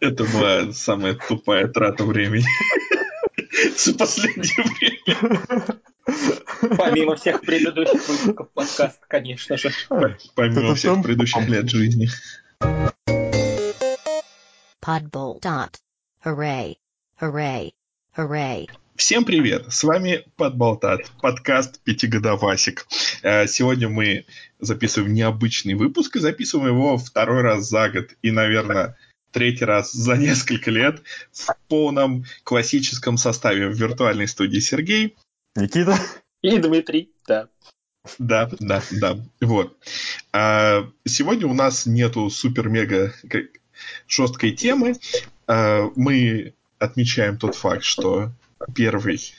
Это была самая тупая трата времени за последнее время. Помимо всех предыдущих выпусков подкаста, конечно же. Помимо всех предыдущих лет жизни. Podbolt. Hooray. Hooray. Hooray. Всем привет! С вами Подболтат, подкаст «Пятигодовасик». Э, сегодня мы записываем необычный выпуск и записываем его второй раз за год. И, наверное, третий раз за несколько лет в полном классическом составе в виртуальной студии Сергей. Никита. И Дмитрий, да. Да, да, да. Вот. А сегодня у нас нету супер-мега жесткой темы. А, мы отмечаем тот факт, что первый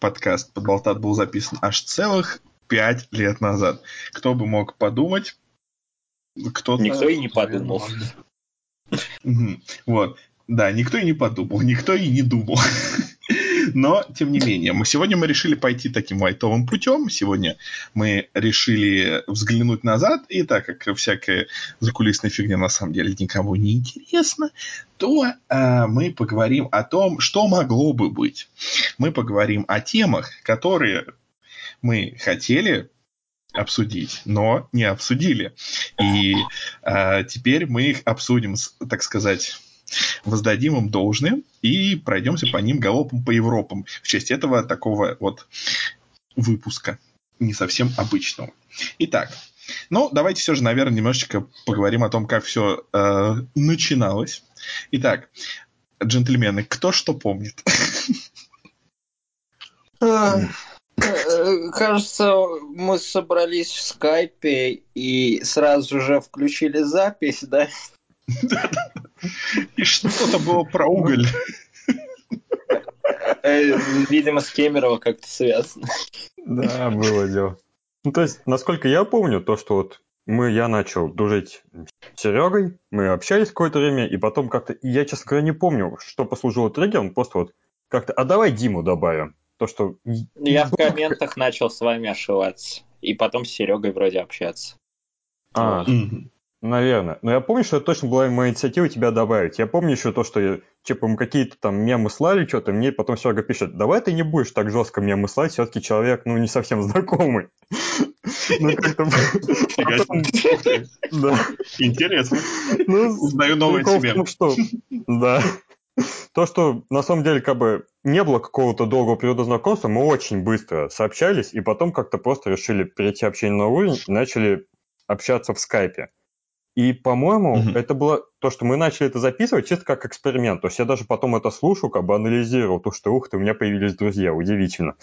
подкаст «Подболтат» был записан аж целых пять лет назад. Кто бы мог подумать? Кто Никто и не подумал. Вот. Да, никто и не подумал, никто и не думал. Но, тем не менее, мы сегодня мы решили пойти таким лайтовым путем. Сегодня мы решили взглянуть назад, и так как всякая закулисная фигня на самом деле никому не интересна, то э, мы поговорим о том, что могло бы быть. Мы поговорим о темах, которые мы хотели обсудить, но не обсудили. И э, теперь мы их обсудим, так сказать, воздадим им должное и пройдемся по ним галопом по Европам в честь этого такого вот выпуска, не совсем обычного. Итак, ну, давайте все же, наверное, немножечко поговорим о том, как все э, начиналось. Итак, джентльмены, кто что помнит? Э, кажется, мы собрались в скайпе и сразу же включили запись, да? И что-то было про уголь. Э, видимо, с Кемерово как-то связано. Да, было дело. Ну, то есть, насколько я помню, то, что вот мы, я начал дружить с Серегой, мы общались какое-то время, и потом как-то, я, честно говоря, не помню, что послужило триггером, просто вот как-то, а давай Диму добавим. То, что... Я в комментах начал с вами ошиваться. И потом с Серегой вроде общаться. А, наверное. Но я помню, что это точно была моя инициатива тебя добавить. Я помню еще то, что я, типа мы какие-то там мемы слали, что-то, мне потом Серега пишет, давай ты не будешь так жестко мемы слать, все-таки человек, ну, не совсем знакомый. Ну, как-то... Интересно. Ну, Узнаю новое тебе. что, да. То, что на самом деле как бы не было какого-то долгого периода знакомства, мы очень быстро сообщались, и потом как-то просто решили перейти общение на уровень и начали общаться в скайпе. И, по-моему, mm-hmm. это было то, что мы начали это записывать чисто как эксперимент. То есть я даже потом это слушал, как бы анализировал, то, что, ух ты, у меня появились друзья, удивительно.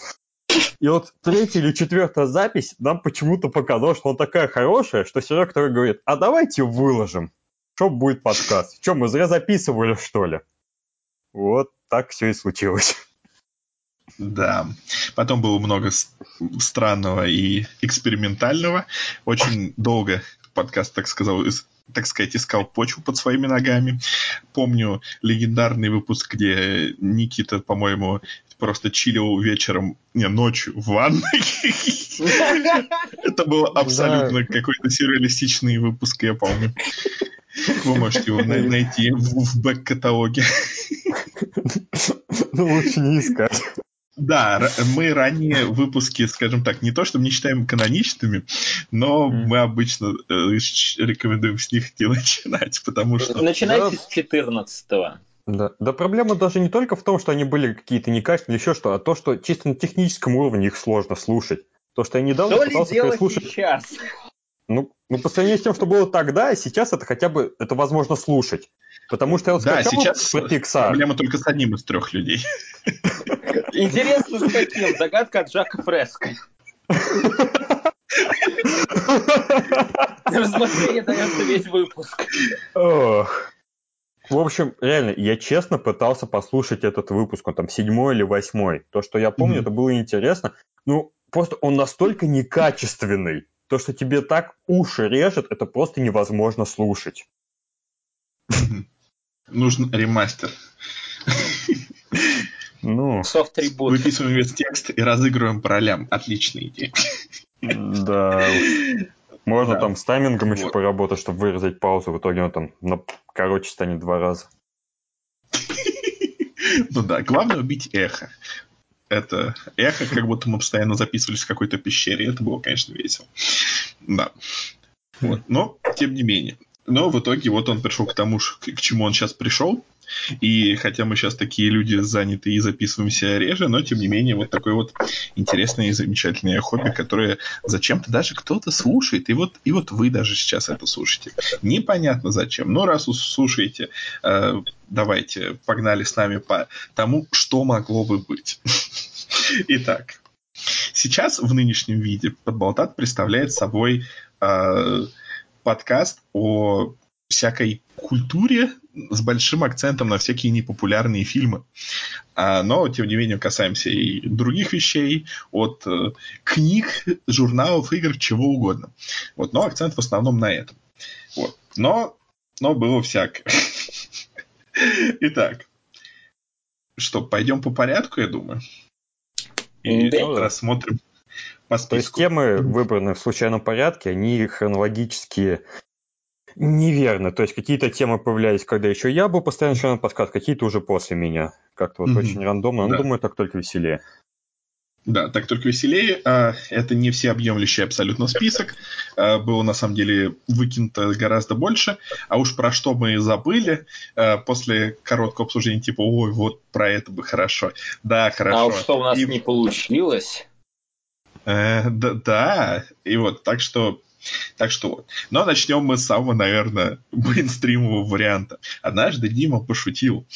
И вот третья или четвертая запись нам почему-то показалось, что она такая хорошая, что Серега который говорит, а давайте выложим, что будет подкаст. Что, мы зря записывали, что ли? Вот так все и случилось. Да. Потом было много странного и экспериментального. Очень долго подкаст, так сказал, так сказать, искал почву под своими ногами. Помню легендарный выпуск, где Никита, по-моему, просто чилил вечером, не, ночью в ванной. Это был абсолютно какой-то сюрреалистичный выпуск, я помню. Вы можете его найти в бэк-каталоге. Ну, лучше не искать. Да, мы ранее выпуски, скажем так, не то, что не считаем каноничными, но mm. мы обычно э, рекомендуем с них не начинать, потому что... Начинайте да. с 14 -го. Да. да, проблема даже не только в том, что они были какие-то некачественные, еще что, а то, что чисто на техническом уровне их сложно слушать. То, что я недавно что пытался переслушать... сейчас? Ну, ну, по сравнению с тем, что было тогда, сейчас это хотя бы, это возможно слушать. Потому что я вот да, сейчас про Pixar. проблема только с одним из трех людей. Интересно, с каким? Загадка от Жака Фреско. Рассмотрение дается весь выпуск. Ох. В общем, реально, я честно пытался послушать этот выпуск, он там седьмой или восьмой. То, что я помню, mm-hmm. это было интересно. Ну, просто он настолько некачественный, то, что тебе так уши режет, это просто невозможно слушать. Нужен ремастер. Ну, софт ребут. Выписываем весь текст и разыгрываем по ролям. Отличная идея. Да. Можно да. там с таймингом вот. еще поработать, чтобы вырезать паузу. В итоге он там, ну, короче, станет два раза. Ну да, главное убить эхо. Это эхо, как будто мы постоянно записывались в какой-то пещере. Это было, конечно, весело. Да. Вот. Но, тем не менее. Но в итоге вот он пришел к тому, к чему он сейчас пришел. И хотя мы сейчас такие люди заняты и записываемся реже, но тем не менее вот такое вот интересное и замечательное хобби, которое зачем-то даже кто-то слушает. И вот, и вот вы даже сейчас это слушаете. Непонятно зачем. Но раз слушаете, э, давайте погнали с нами по тому, что могло бы быть. Итак, сейчас в нынешнем виде Подболтат представляет собой э, подкаст о всякой культуре с большим акцентом на всякие непопулярные фильмы. А, но, тем не менее, касаемся и других вещей, от э, книг, журналов, игр, чего угодно. Вот, но акцент в основном на этом. Вот. Но, но было всякое. Итак, что, пойдем по порядку, я думаю? И Да. рассмотрим по То есть списку. темы, выбранные в случайном порядке, они хронологически неверно. То есть какие-то темы появлялись, когда еще я был постоянно членом подкаста, какие-то уже после меня. Как-то вот Мгм. очень рандомно. Ну, Да. думаю, так только веселее. Да, так только веселее. А, Это не всеобъемлющий абсолютно список. А, Было на самом деле выкинуто гораздо больше. А уж про что мы забыли а, после короткого обсуждения, типа, ой, вот про это бы хорошо. Да, хорошо. А уж что у нас И- не получилось. Э, да, да, и вот, так что, так что вот. Но начнем мы с самого, наверное, мейнстримового варианта. Однажды Дима пошутил,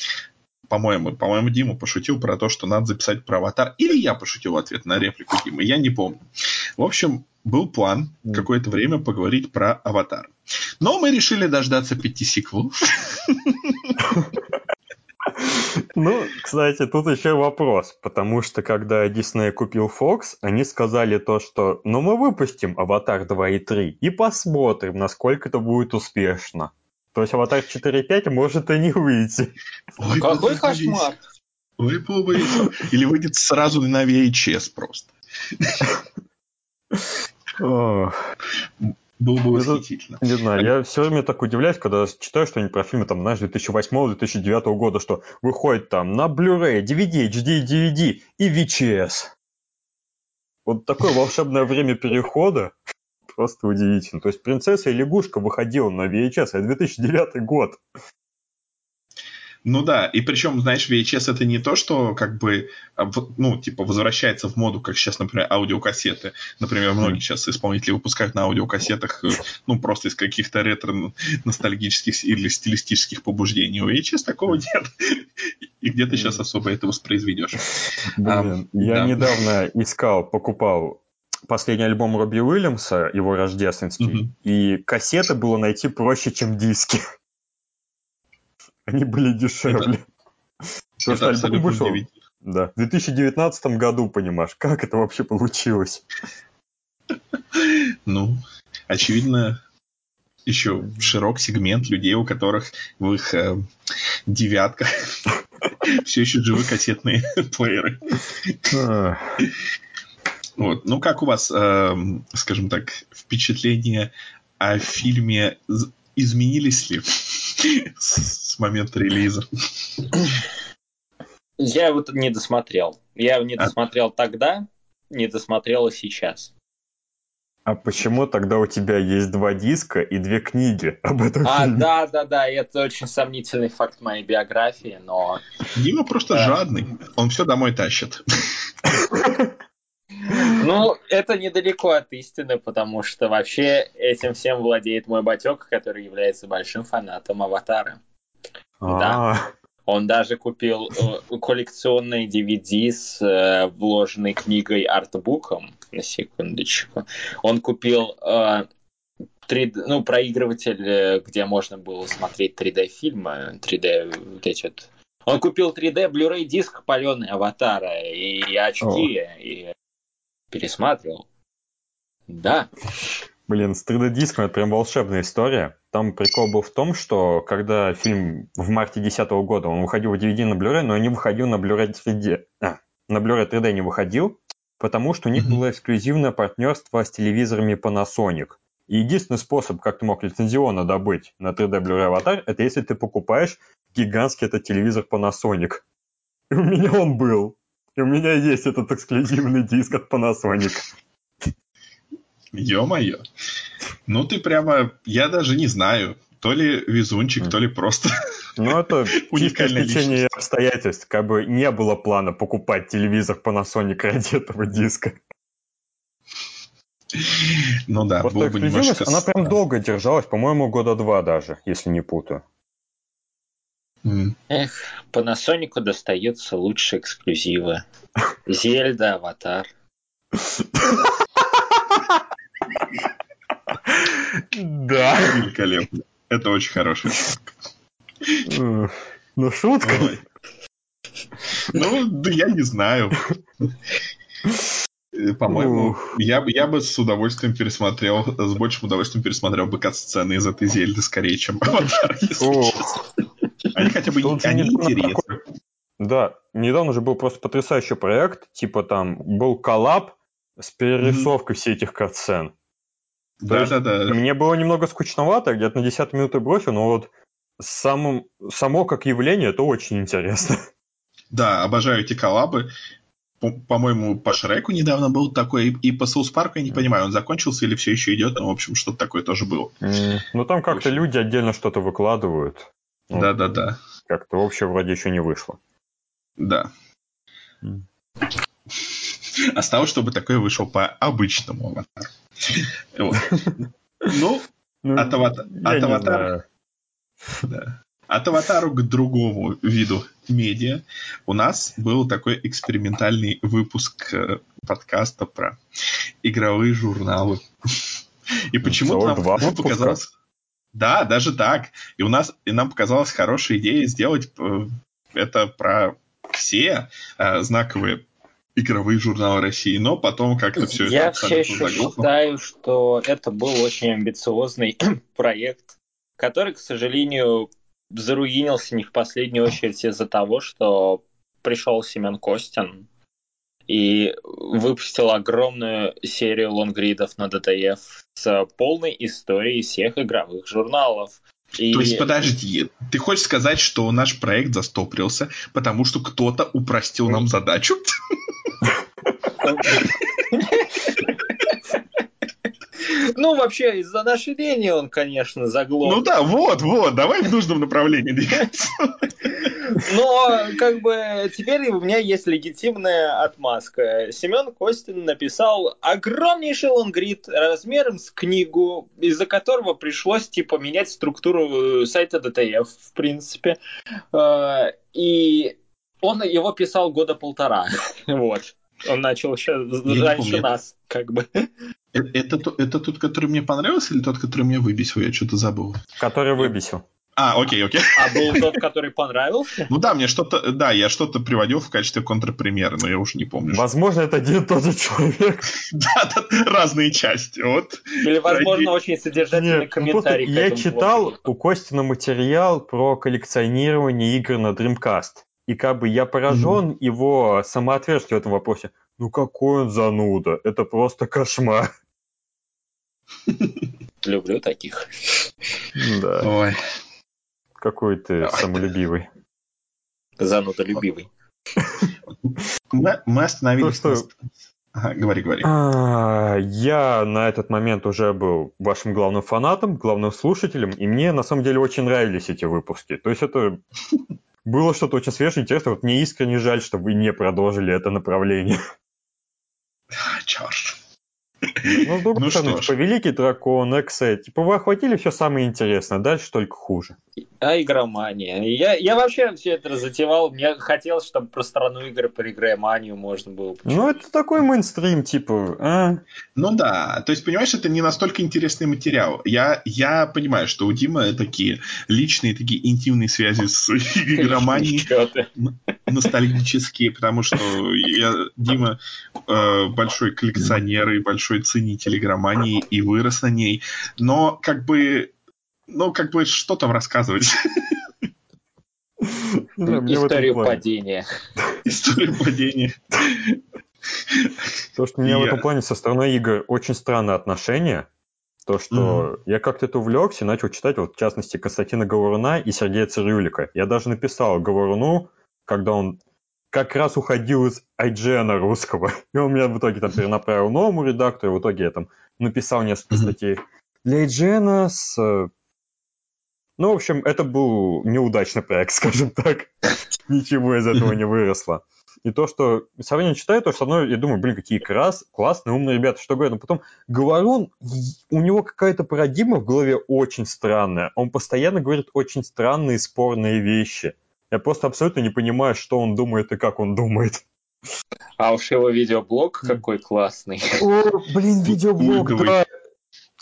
по-моему, по-моему, Дима пошутил про то, что надо записать про аватар. Или я пошутил в ответ на реплику Димы, я не помню. В общем, был план какое-то время поговорить про аватар. Но мы решили дождаться пяти сиквелов. Ну, кстати, тут еще вопрос, потому что когда Disney купил Fox, они сказали то, что ну мы выпустим Аватар 2 и 3 и посмотрим, насколько это будет успешно. То есть Аватар 4 и 5 может и не выйти. Ой, Какой кошмар. Бы весело. Или выйдет сразу на VHS просто. Было бы Это- восхитительно. Не знаю, я все время так удивляюсь, когда читаю что-нибудь про фильмы, там, знаешь, 2008-2009 года, что выходит там на Blu-ray, DVD, HD, DVD и VHS. Вот такое волшебное время перехода. Просто удивительно. То есть «Принцесса и лягушка» выходила на VHS, это 2009 год. Ну да, и причем, знаешь, VHS это не то, что как бы, а, ну, типа, возвращается в моду, как сейчас, например, аудиокассеты. Например, многие сейчас исполнители выпускают на аудиокассетах, э, ну, просто из каких-то ретро-ностальгических или стилистических побуждений. У VHS такого нет. И где ты сейчас особо это воспроизведешь? Блин, я да. недавно искал, покупал последний альбом Робби Уильямса, его рождественский, Мгм. и кассеты было найти проще, чем диски. Они были дешевле. Это альбом абсолютно вышел да, в 2019 году, понимаешь, как это вообще получилось? Ну, очевидно, еще широк сегмент людей, у которых в их э, девятках все еще живы кассетные плееры. Вот. Ну, как у вас, эм, скажем так, впечатления о фильме изменились ли с момента релиза? Я его не досмотрел. Я его не А. досмотрел тогда, не досмотрел и сейчас. А почему тогда у тебя есть два диска и две книги об этом А, фильме? да, да, да, это очень сомнительный факт моей биографии, но... Дима просто Да. жадный. Он все домой тащит. Ну, это недалеко от истины, потому что вообще этим всем владеет мой батек, который является большим фанатом Аватара. А, Он даже купил э, коллекционные DVD с э, вложенной книгой артбуком, на секундочку. Он купил э, 3D, ну, проигрыватель, э, где можно было смотреть 3D-фильмы, 3D вот эти вот. Он купил 3D Blu-ray диск паленый Аватара и очки, и пересматривал. Да. Блин, с 3D-диском это прям волшебная история. Там прикол был в том, что когда фильм в марте 2010 года, он выходил в DVD на Blu-ray, но не выходил на Blu-ray 3D. А, на Blu-ray 3D не выходил, потому что у них было эксклюзивное партнерство с телевизорами Panasonic. И единственный способ, как ты мог лицензионно добыть на 3D Blu-ray аватар, это если ты покупаешь гигантский этот телевизор Panasonic. И у меня он был. И у меня есть этот эксклюзивный диск от Panasonic. Ё-моё. Ну ты прямо, я даже не знаю, то ли везунчик, то ли просто Ну, это стечение личность. обстоятельств. Как бы не было плана покупать телевизор Panasonic ради этого диска. Ну да, Просто было бы немножко... она прям долго держалась, по-моему, года два даже, если не путаю. М. Эх, Panasonic достаются лучшие эксклюзивы. Зельда, Аватар. Да. Великолепно. Это очень хорошая шутка. Ну, шутка. Ой. Ну, да я не знаю. Э, По-моему, я, бы- я бы с удовольствием пересмотрел, с большим удовольствием пересмотрел бы сцены из этой Зельды скорее, чем Аватар. Они хотя бы они интересны. Да, недавно же был просто потрясающий проект, типа там был коллаб с перерисовкой всех этих катсцен. Да-да-да. Мне было немного скучновато, где-то на 10 минуты бросил, но вот самым, само как явление, это очень интересно. Да, обожаю эти коллабы. По- По-моему, по Шреку недавно был такой, и- по Соус Парку я не понимаю, он закончился или все еще идет, но, в общем, что-то такое тоже было. Ну там как-то люди отдельно что-то выкладывают. Ну, Да-да-да. Как-то общее вроде еще не вышло. Да. Осталось, чтобы такое вышло по обычному аватару. Ну, Ну, от, аватара, от аватару к другому виду медиа у нас был такой экспериментальный выпуск э, подкаста про игровые журналы. И почему-то нам показалось... Да, даже так. И у нас и нам показалась хорошая идея сделать э, это про все э, знаковые игровые журналы России, но потом как-то все это Я все еще считаю, что это был очень амбициозный проект, который, к сожалению, заруинился не в последнюю очередь из-за того, что пришел Семен Костин и выпустил огромную серию лонгридов на ДТФ с полной историей всех игровых журналов. И... То есть, подожди, ты хочешь сказать, что наш проект застопрился, потому что кто-то упростил нам задачу? Ну, вообще, из-за нашей лени он, конечно, заглох. Ну да, вот, вот, давай в нужном направлении двигаться. Но, как бы, теперь у меня есть легитимная отмазка. Семен Костин написал огромнейший лонгрид размером с книгу, из-за которого пришлось, типа, менять структуру э, сайта DTF, в принципе. Э, И он его писал года полтора. Вот. Он начал еще раньше нас, как бы. Э, Это, то- это тот, который мне понравился, или тот, который меня выбесил? Я что-то забыл. Который выбесил. А, окей, окей. А был тот, который понравился? Ну да, мне что-то, да, я что-то приводил в качестве контрпримера, но я уже не помню. Возможно, это один и тот же человек. Да, да, разные части. Вот. Или, возможно, очень содержательный Нет, ну комментарий. к я этому читал у Костина материал про коллекционирование игр на Dreamcast. И как бы я поражен его самоотверженностью в этом вопросе. Ну какой он зануда, это просто кошмар. Люблю таких. Да, Ой. какой ты самолюбивый. Занудолюбивый. Мы, мы остановились Ну что- Ага, говори, говори. А, Я на этот момент уже был вашим главным фанатом, главным слушателем, и мне на самом деле очень нравились эти выпуски. То есть это было что-то очень свежее, интересное. Вот мне искренне жаль, что вы не продолжили это направление. Черт. Ну, с другой Ну ж. типа, Великий Дракон, Эксе, типа, вы охватили все самое интересное, дальше только хуже. А игромания. Я, я вообще все это затевал. Мне хотелось, чтобы про страну игр про игроманию можно было. Ну, это такой мейнстрим, типа, а? Ну да, то есть, понимаешь, это не настолько интересный материал. Я, я понимаю, что у Димы такие личные, такие интимные связи с игроманией, ностальгические, потому что я, Дима э, большой коллекционер и большой ценитель игромании и вырос на ней. Но как бы, ну как бы, что там рассказывать? Этом Историю падения. История падения. То, что у меня в этом плане со стороной игр очень странное отношение. То, что я как-то это увлекся и начал читать, вот, в частности, Константина Говоруна и Сергея Цирюлика. Я даже написал Говоруну, когда он как раз уходил из IGN русского. И он меня в итоге там перенаправил новому редактору, в итоге я там написал несколько статей для IGN с... Э, ну, в общем, это был неудачный проект, скажем так. Ничего из этого не выросло. И то, что со временем читаю, то, что одно, я думаю, блин, какие крас, классные, умные ребята, что говорят. Но потом Говорун, у него какая-то парадигма в голове очень странная. Он постоянно говорит очень странные, спорные вещи. Я просто абсолютно не понимаю, что он думает и как он думает. А уж его видеоблог какой классный. О, блин, видеоблог, да.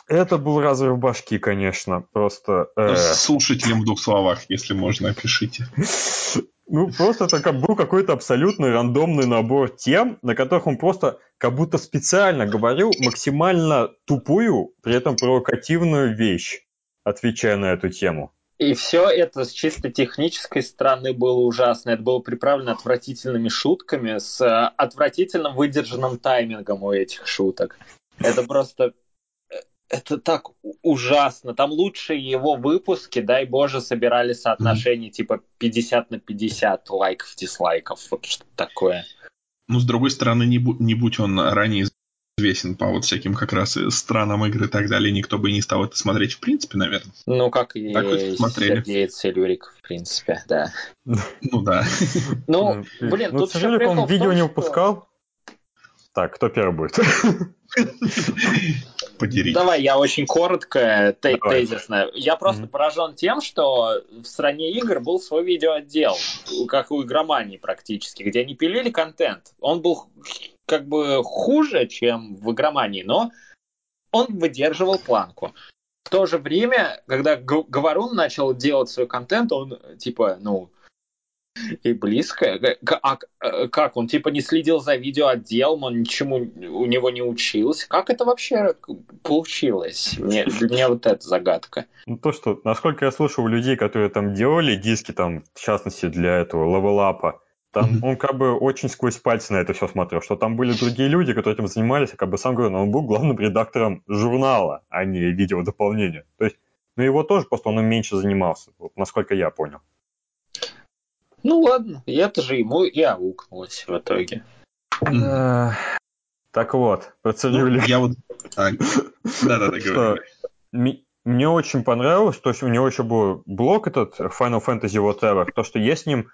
Это был разрыв башки, конечно. Просто... Э... Слушателям в двух словах, если можно, опишите. Ну, просто это как был какой-то абсолютно рандомный набор тем, на которых он просто как будто специально говорил максимально тупую, при этом провокативную вещь, отвечая на эту тему. И все это с чисто технической стороны было ужасно. Это было приправлено отвратительными шутками, с э, отвратительным выдержанным таймингом у этих шуток. Это просто это так ужасно. Там лучшие его выпуски, дай боже, собирали соотношение mm-hmm. типа 50 на 50 лайков, дизлайков, вот что такое. Ну, с другой стороны, не, бу- не будь он ранее известен по вот всяким как раз странам игры и так далее, никто бы не стал это смотреть в принципе, наверное. Ну, как и так Сергей Целюрик, в принципе, да. Ну, да. Ну, блин, ну, тут Целюрик, он видео не выпускал. Так, кто первый будет? Подерить. Давай, я очень коротко, те- тезисно. Я просто mm-hmm. поражен тем, что в стране игр был свой видеоотдел, как у игромании практически, где они пилили контент. Он был как бы хуже, чем в игромании, но он выдерживал планку. В то же время, когда Говорун начал делать свой контент, он типа, ну, и близко. А э, как? Он типа не следил за видеоотделом, он ничему у него не учился. Как это вообще получилось? Мне, для меня вот эта загадка. Ну, то, что, насколько я слышал людей, которые там делали диски, там, в частности, для этого левелапа, там он как бы очень сквозь пальцы на это все смотрел, что там были другие люди, которые этим занимались, а как бы сам говорю, но он был главным редактором журнала, а не видеодополнения. То есть, ну его тоже просто он им меньше занимался, вот, насколько я понял. Ну ладно, это же ему и аукнулось в итоге. Так вот, процедили. Ну, я вот... Да-да-да, говорю. Мне очень понравилось, то, что у него еще был блок этот Final Fantasy Whatever, то, что я с ним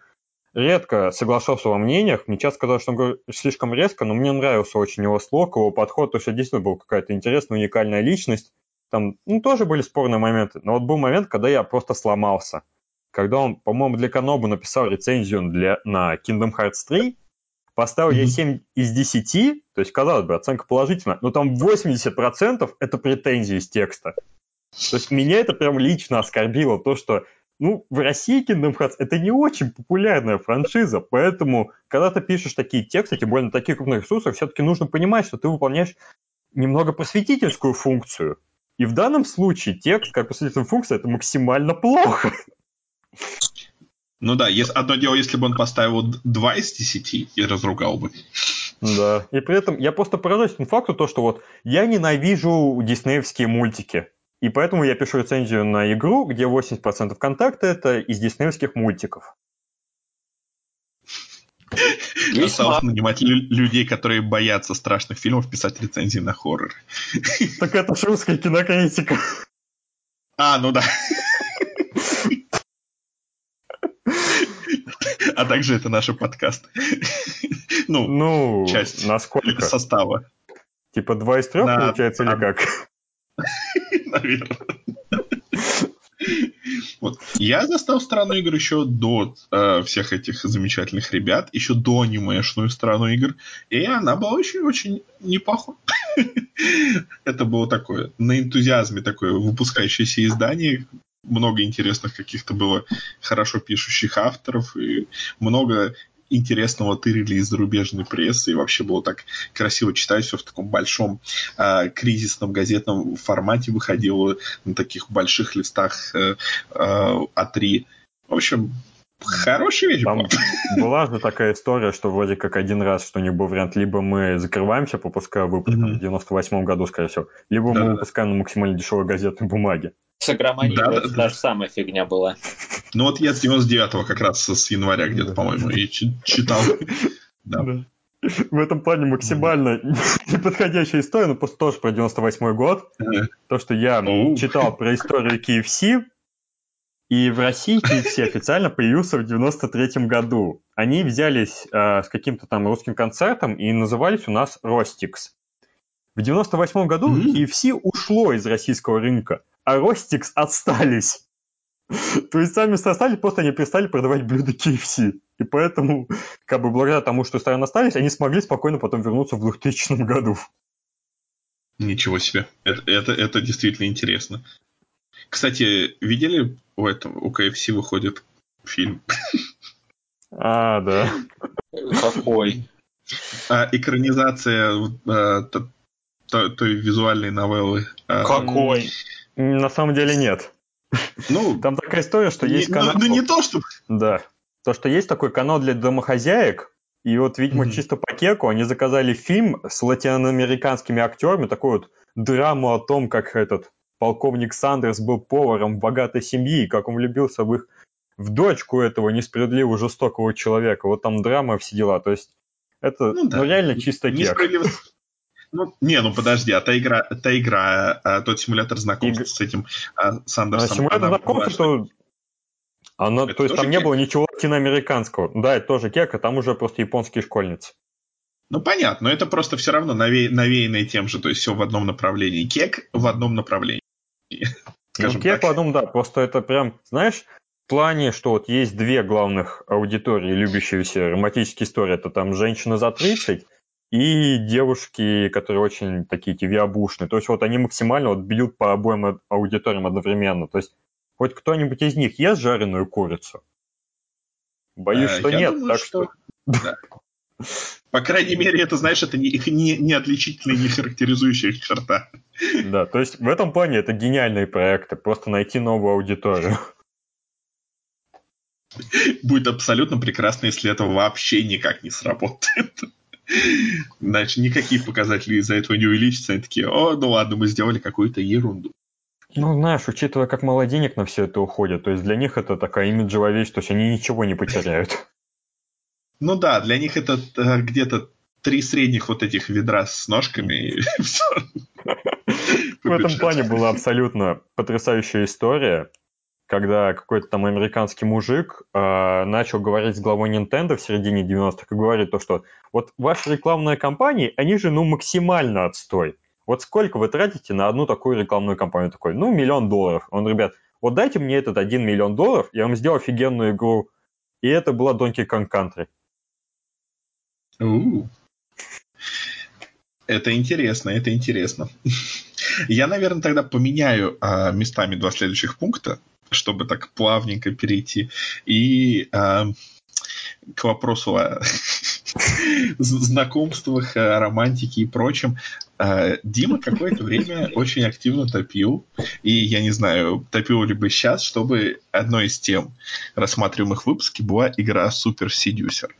редко соглашался во мнениях. Мне часто казалось, что он говорит слишком резко, но мне нравился очень его слог, его подход, то, что действительно была какая-то интересная, уникальная личность. Там ну, тоже были спорные моменты, но вот был момент, когда я просто сломался когда он, по-моему, для Канобу написал рецензию для, на Kingdom Hearts 3, поставил я 7 из 10, то есть, казалось бы, оценка положительная, но там 80% это претензии из текста. То есть меня это прям лично оскорбило, то, что ну, в России Kingdom Hearts это не очень популярная франшиза, поэтому, когда ты пишешь такие тексты, тем более на таких крупных ресурсах, все-таки нужно понимать, что ты выполняешь немного просветительскую функцию. И в данном случае текст как просветительная функция это максимально плохо. Ну да, если, одно дело, если бы он поставил 2 из 10 и разругал бы. Да, и при этом я просто поражаюсь этому факту, то, что вот я ненавижу диснеевские мультики. И поэтому я пишу рецензию на игру, где 80% контакта это из диснеевских мультиков. Осталось нанимать людей, которые боятся страшных фильмов, писать рецензии на хоррор. Так это же русская кинокритика. А, ну да. А также это наши подкасты. Ну, ну часть насколько? состава. Типа два из трех, получается, или как? Наверное. Вот. Я застал страну игр еще до э, всех этих замечательных ребят, еще до анимешную страну игр, и она была очень-очень неплохой. Это было такое, на энтузиазме такое выпускающееся издание, много интересных каких-то было хорошо пишущих авторов, и много интересного тырили из зарубежной прессы, и вообще было так красиво читать, все в таком большом э, кризисном газетном формате выходило на таких больших листах э, э, А3. В общем, Хорошая вещь Там была. была же такая история, что вроде как один раз, что у них был вариант, либо мы закрываемся, попуская выпуск Мгм. в 98 году, скорее всего, либо мы Да-да-да. выпускаем на максимально дешевой газетной бумаге. С игроманией Да, да, вроде да. та же самая фигня была. Ну вот я с 99-го как раз с января где-то, Да. по-моему, и чи- читал. Да. В этом плане максимально неподходящая история, но просто тоже про 98 год. То, что я читал про историю KFC, и в России KFC официально появился в 93 году. Они взялись э, с каким-то там русским концертом и назывались у нас Ростикс. В 98 году М. KFC ушло из российского рынка, а Ростикс отстались. То есть сами остались, просто они перестали продавать блюда KFC. И поэтому, как бы благодаря тому, что страны остались, они смогли спокойно потом вернуться в 2000 году. Ничего себе. Это, это, это действительно интересно. Кстати, видели у этого, у KFC выходит фильм? А, да. Какой? А, экранизация э, т- т- той визуальной новеллы. А, Какой? На самом деле нет. Ну, Там такая история, что не- есть ну, канал... ну, не то, что... Да. То, что есть такой канал для домохозяек, и вот, видимо, Мгм. чисто по кеку они заказали фильм с латиноамериканскими актерами, такую вот драму о том, как этот полковник Сандерс был поваром богатой семье, и как он влюбился в их в дочку этого несправедливо жестокого человека. Вот там драма, все дела. То есть это Ну да. ну, реально чисто кек. Несправедливо. Ну, не, ну подожди, а та игра, та игра, а, тот симулятор знакомства Иг- с этим а, А Сандерсом. симулятор она знакомства, была, то... Оно, Это то есть там не кек? было ничего латиноамериканского. Да, это тоже кек, а там уже просто японские школьницы. Ну, понятно, но это просто все равно наве- навеянное тем же, то есть все в одном направлении. Кек в одном направлении. Скажем ну, кек так. в одном, да, просто это прям, знаешь, в плане, что вот есть две главных аудитории, любящиеся романтические истории. Это там женщина за 30 и девушки, которые очень такие тивиабушные. То есть вот они максимально вот бьют по обоим ау- аудиториям одновременно. То есть хоть кто-нибудь из них ест жареную курицу? Боюсь, Э, что я нет. думаю, так что- что... Да. По крайней мере, это, знаешь, это не, не, не отличительная, не характеризующая их черта. Да, то есть в этом плане это гениальные проекты. Просто найти новую аудиторию. Будет абсолютно прекрасно, если это вообще никак не сработает. Значит, никакие показатели из-за этого не увеличатся. Они такие, о, ну ладно, мы сделали какую-то ерунду. Ну, знаешь, учитывая, как мало денег на все это уходит, то есть для них это такая имиджевая вещь, то есть они ничего не потеряют. Ну да, для них это э, где-то три средних вот этих ведра с ножками. и всё. В этом плане была абсолютно потрясающая история, когда какой-то там американский мужик э, начал говорить с главой Nintendo в середине 90-х и говорит то, что вот ваши рекламные кампании, они же ну максимально отстой. Вот сколько вы тратите на одну такую рекламную кампанию? Такой, ну, миллион долларов. Он, ребят, вот дайте мне этот один миллион долларов, я вам сделаю офигенную игру. И это была Donkey Kong Country. У. Это интересно, это интересно. Я, наверное, тогда поменяю а, местами два следующих пункта, чтобы так плавненько перейти. И а, к вопросу о знакомствах, о романтике и прочем. А, Дима какое-то время очень активно топил. И я не знаю, топил ли бы сейчас, чтобы одной из тем рассматриваемых выпусков была игра Super Seducer.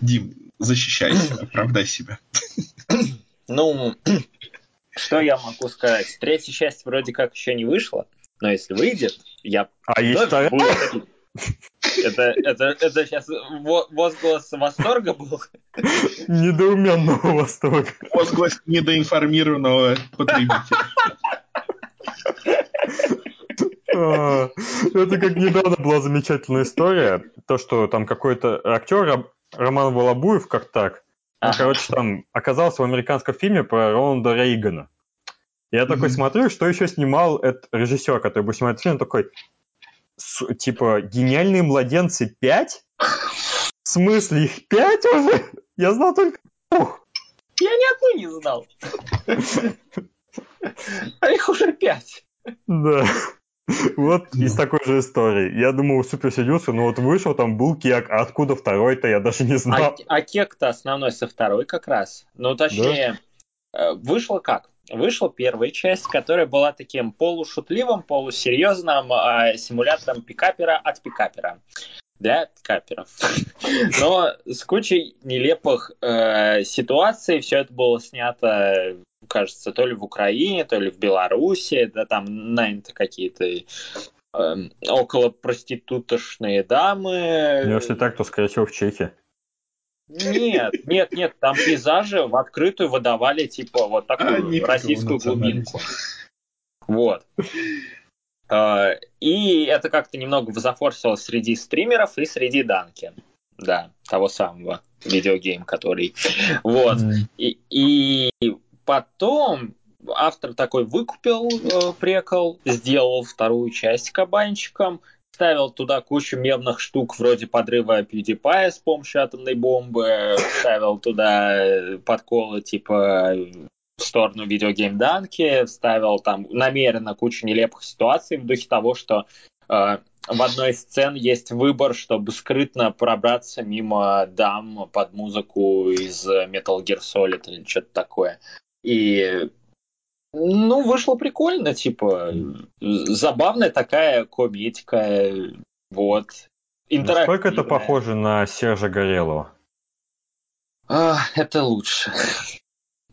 Дим, защищайся, оправдай себя. Ну, что я могу сказать? Третья часть вроде как еще не вышла, но если выйдет, я А есть вторая? буду. Это, это, это сейчас во- возглас восторга был. недоуменного восторга. Возглас недоинформированного потребителя. А, Это как недавно была замечательная история, то, что там какой-то актер, Ром- Роман Волобуев, как так, он, Ага. короче, там оказался в американском фильме про Рональда Рейгана. Я такой смотрю, что еще снимал этот режиссер, который будет снимать фильм, такой, «С- типа, «Гениальные младенцы 5?» В смысле, их 5 уже? Я знал только... Ух, Я ни одну не знал. А их уже пять. Да. Вот из такой же истории. Я думал, Супер Седюсер, ну вот вышел, там был кек, а откуда второй-то, я даже не А, знал. а кек-то основной со второй как раз. Ну, точнее, э, вышло как? Вышла первая часть, которая была таким полушутливым, полусерьезным э, симулятором пикапера от пикапера. для каперов. Но с кучей нелепых э, ситуаций все это было снято, кажется, то ли в Украине, то ли в Беларуси, да там наняты какие-то э, около проститутошные дамы. Ну, если так, то, скорее всего, в Чехии. Нет, нет, нет, там пейзажи в открытую выдавали, типа, вот такую А, российскую глубинку. Вот. И это как-то немного зафорсилось среди стримеров и среди Данки. Да, того самого видеогейм, который. Вот. И, и потом автор такой выкупил э, прикол, сделал вторую часть кабанчиком, ставил туда кучу мемных штук вроде подрыва PewDiePie с помощью атомной бомбы, ставил туда э, подколы типа в сторону видеогейм Данки, вставил там намеренно кучу нелепых ситуаций в духе того, что э, в одной из сцен есть выбор, чтобы скрытно пробраться мимо дам под музыку из Metal Gear Solid или что-то такое. И ну, вышло прикольно, типа, забавная такая комедика, вот. Насколько это похоже на Сержа Горелого? А, это лучше.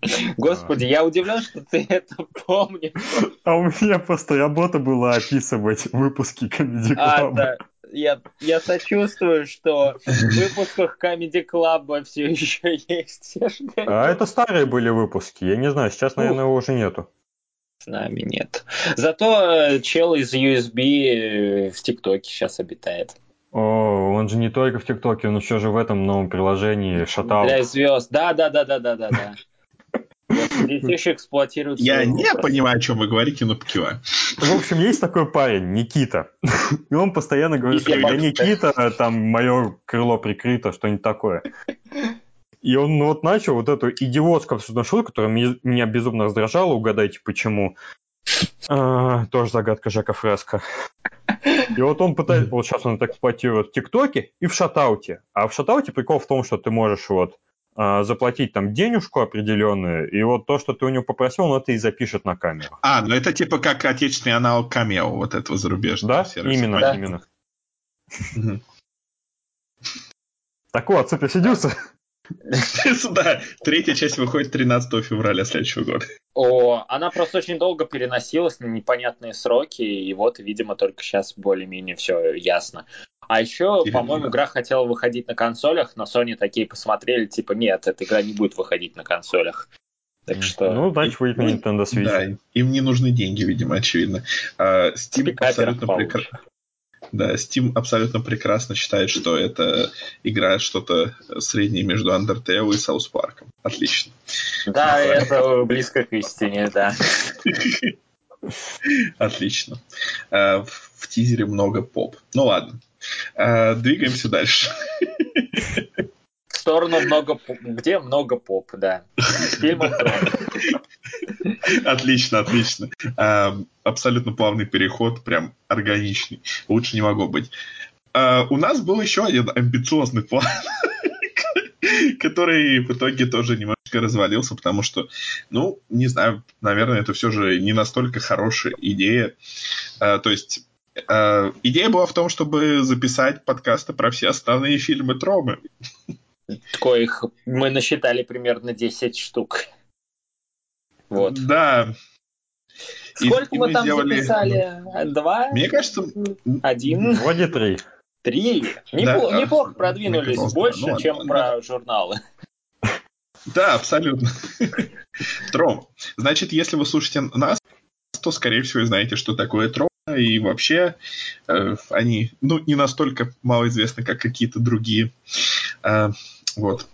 Господи, я удивлен, что ты это помнишь. А у меня просто работа была описывать выпуски Comedy А, Club. да. Я, я сочувствую, что в выпусках Comedy Club все еще есть. А это старые были выпуски. Я не знаю, сейчас, наверное, его уже нету. С нами нет. Зато э, чел из USB э, в ТикТоке сейчас обитает. О, он же не только в ТикТоке, он еще же в этом новом приложении Шатал. Для звезд. Да, да, да, да, да, да, да. Вот Детишек эксплуатируют. Я не образ. понимаю, о чем вы говорите, но покиваю. В общем, есть такой парень, Никита. И он постоянно говорит, что я Никита, там мое крыло прикрыто, что-нибудь такое. И он ну, вот начал вот эту идиотскую абсолютно шутку, которая меня безумно раздражала, угадайте почему. А, тоже загадка Жака Фреско. И вот он пытается, вот сейчас он это эксплуатирует в ТикТоке и в Шатауте. А в Шатауте прикол в том, что ты можешь вот а, заплатить там денежку определенную, и вот то, что ты у него попросил, он это и запишет на камеру. А, ну это типа как отечественный аналог камео вот этого зарубежного Да, сервиса. именно, Да. именно. Так вот, Сидюса. Да, третья часть выходит 13 февраля следующего года. О, она просто очень долго переносилась на непонятные сроки, и вот, видимо, только сейчас более-менее все ясно. А еще, по-моему, игра хотела выходить на консолях, но Sony такие посмотрели, типа, нет, эта игра не будет выходить на консолях. Так что... Ну, значит, выйдет на Nintendo Switch. Да, им не нужны деньги, видимо, очевидно. А, Steam абсолютно прекрасно. Да, Steam абсолютно прекрасно считает, что это игра что-то среднее между Undertale и South Park. Отлично. Да, это близко к истине, да. Отлично. А, В тизере много поп. Ну ладно. А, Двигаемся дальше. В сторону много поп. Где много поп, да. Фильмов Отлично, отлично. А, Абсолютно плавный переход, прям органичный. Лучше не могло быть. У нас был еще один амбициозный план, который в итоге тоже немножечко развалился, потому что, ну, не знаю, наверное, это все же не настолько хорошая идея. А, То есть а, идея была в том, чтобы записать подкасты про все основные фильмы Тромы. коих мы насчитали примерно 10 штук. Вот. Да. И- Сколько и мы там сделали- записали? Два? Мне кажется, Один? Вроде три. Три? Да, Непло- а, неплохо продвинулись, больше, ну чем ладно. про журналы. Да, абсолютно. Тром. Значит, если вы слушаете нас, то, скорее всего, знаете, что такое Тром. И вообще э, они ну, не настолько малоизвестны, как какие-то другие э, вот,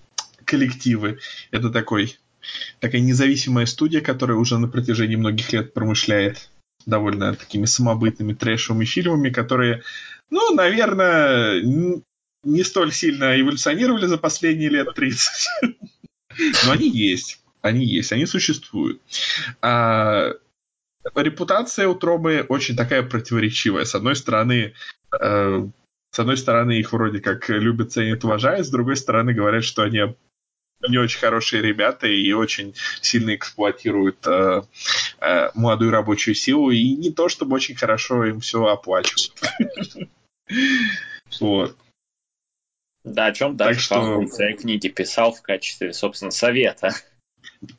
коллективы. Это такой, такая независимая студия, которая уже на протяжении многих лет промышляет довольно такими самобытными трэшевыми фильмами, которые, ну, наверное, не столь сильно эволюционировали за последние лет 30. Но они есть. Они есть, они существуют. А, репутация у Тромы очень такая противоречивая. С одной стороны, э, с одной стороны, их вроде как любят, ценят, уважают, с другой стороны, говорят, что они не очень хорошие ребята и очень сильно эксплуатируют э, э, молодую рабочую силу, и не то чтобы очень хорошо им все оплачивают. Вот. Да, о чем Так даже что- Кауфман в своей книге писал в качестве, собственно, совета.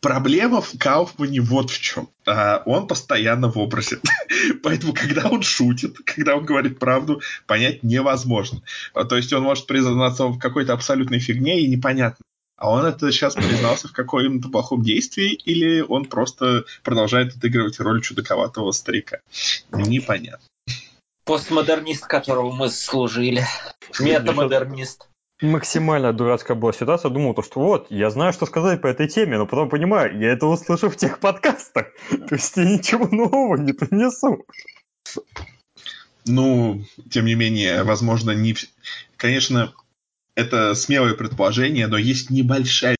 Проблема в Кауфмане вот в чем. А, Он постоянно в образе. Поэтому, когда он шутит, когда он говорит правду, понять невозможно. А, То есть он может признаться в какой-то абсолютной фигне и непонятно. А он это сейчас признался в каком-то плохом действии, или он просто продолжает отыгрывать роль чудаковатого старика. Непонятно. Постмодернист, которого мы служили. Метамодернист. Максимально дурацкая была ситуация. Думал, то, что вот, я знаю, что сказать по этой теме, но потом понимаю, я это услышу в тех подкастах. То есть я ничего нового не принесу. Ну, тем не менее, возможно, не... Конечно, это смелое предположение, но есть небольшая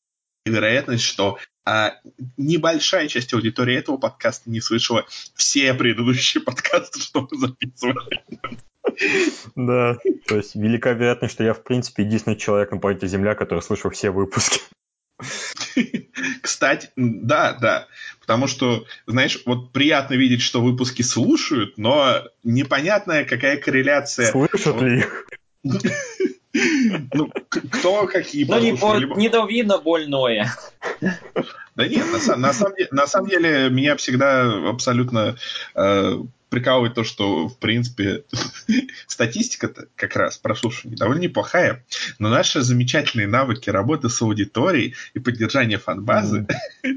вероятность, что а, небольшая часть аудитории этого подкаста не слышала все предыдущие подкасты, что мы записывали. Да. То есть велика вероятность, что я, в принципе, единственный человек на планете Земля, который слышал все выпуски. Кстати, да, да. Потому что, знаешь, вот приятно видеть, что выпуски слушают, но непонятная какая корреляция. Слышат ли их? Ну, кто какие Ну, не, послушал, по- либо- не видно больное. Да нет, на, на самом, деле, на самом деле меня всегда абсолютно э, прикалывает то, что, в принципе, статистика-то как раз прослушивания довольно неплохая, но наши замечательные навыки работы с аудиторией и поддержания фан-базы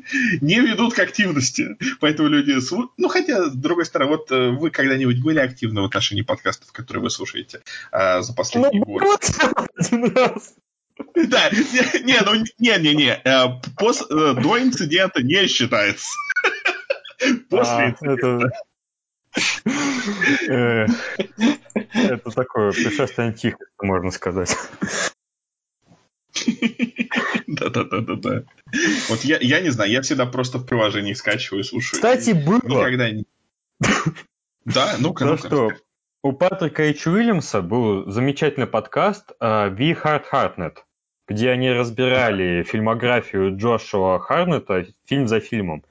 не ведут к активности. Поэтому люди... Ну, хотя, с другой стороны, вот э, вы когда-нибудь были активны в отношении подкастов, которые вы слушаете э, за последний Ну, год? Да, не, ну не, не, не, э, пос- э, до инцидента не считается. После А, инцидента. это... э, Это такое пришествие антихриста, можно сказать. Да, да, да, да, да. Вот я, я не знаю, я всегда просто в приложении скачиваю и слушаю. Кстати, было. Никогда не. Да, ну-ка, ну-ка. что у Патрика Эйч Уильямса был замечательный подкаст э, We Heart Hartnett, где они разбирали фильмографию Джошуа Харнета фильм за фильмом.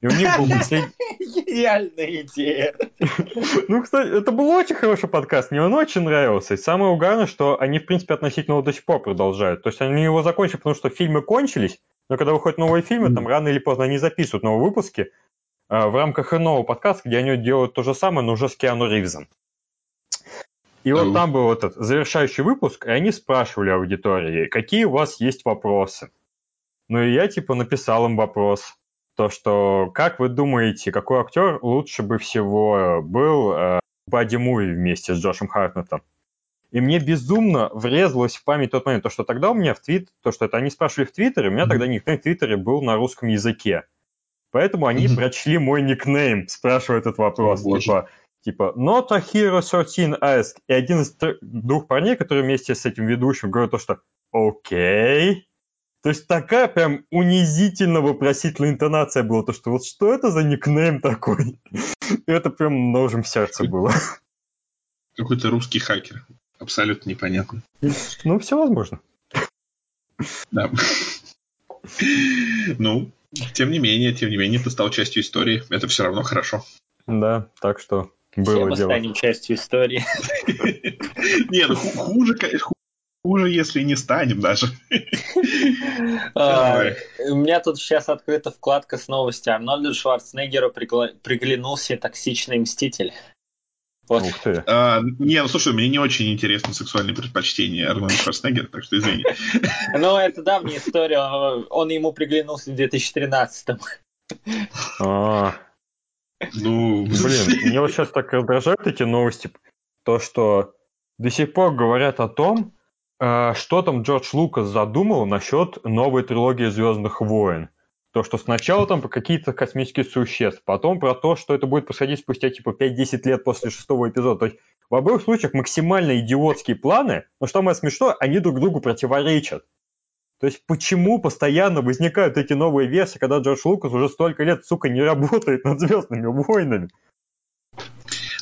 И у них был послед- Гениальная идея. Ну, кстати, это был очень хороший подкаст, мне он очень нравился. И самое угарное, что они, в принципе, относительно его до сих пор продолжают. То есть они его закончили, потому что фильмы кончились, но когда выходят новые фильмы, там рано или поздно они записывают новые выпуски а, в рамках нового подкаста, где они делают то же самое, но уже с Киану Ривзом. И вот там был этот завершающий выпуск, и они спрашивали аудитории, какие у вас есть вопросы. Ну и я типа написал им вопрос, то что как вы думаете, какой актер лучше бы всего был э, в Бадди Муви вместе с Джошем Хартнеттом? И мне безумно врезалось в память тот момент, то, что тогда у меня в твит, то, что это они спрашивали в Твиттере, у меня тогда никнейм в Твиттере был на русском языке. Поэтому они прочли мой никнейм, спрашивая этот вопрос. О, типа, типа, not a hero 13 asked. И один из двух парней, которые вместе с этим ведущим говорят то, что окей. То есть такая прям унизительно вопросительная интонация была, то что вот что это за никнейм такой? И это прям ножем сердце было. Какой-то русский хакер. Абсолютно непонятно. Ну, все возможно. Да. Ну, тем не менее, тем не менее, ты стал частью истории. Это все равно хорошо. Да, так что Все было мы дело. станем частью истории. Не, ну ху- хуже, хуже, если не станем даже. А. У меня тут сейчас открыта вкладка с новостью. Арнольду Шварценеггеру приглянулся токсичный мститель. Вот. Ух ты. А, не, ну слушай, мне не очень интересны сексуальные предпочтения Арнольда Шварценеггера, так что извини. Ну, это давняя история. Он ему приглянулся в 2013 А, Ну, Блин, меня вот сейчас так раздражают эти новости, то, что до сих пор говорят о том, э, что там Джордж Лукас задумал насчет новой трилогии Звездных войн. То, что сначала там про какие-то космические существ, потом про то, что это будет происходить спустя типа 5-10 лет после шестого эпизода. То есть в обоих случаях максимально идиотские планы, но что самое смешное, они друг другу противоречат. То есть почему постоянно возникают эти новые версии, когда Джордж Лукас уже столько лет, сука, не работает над Звездными войнами?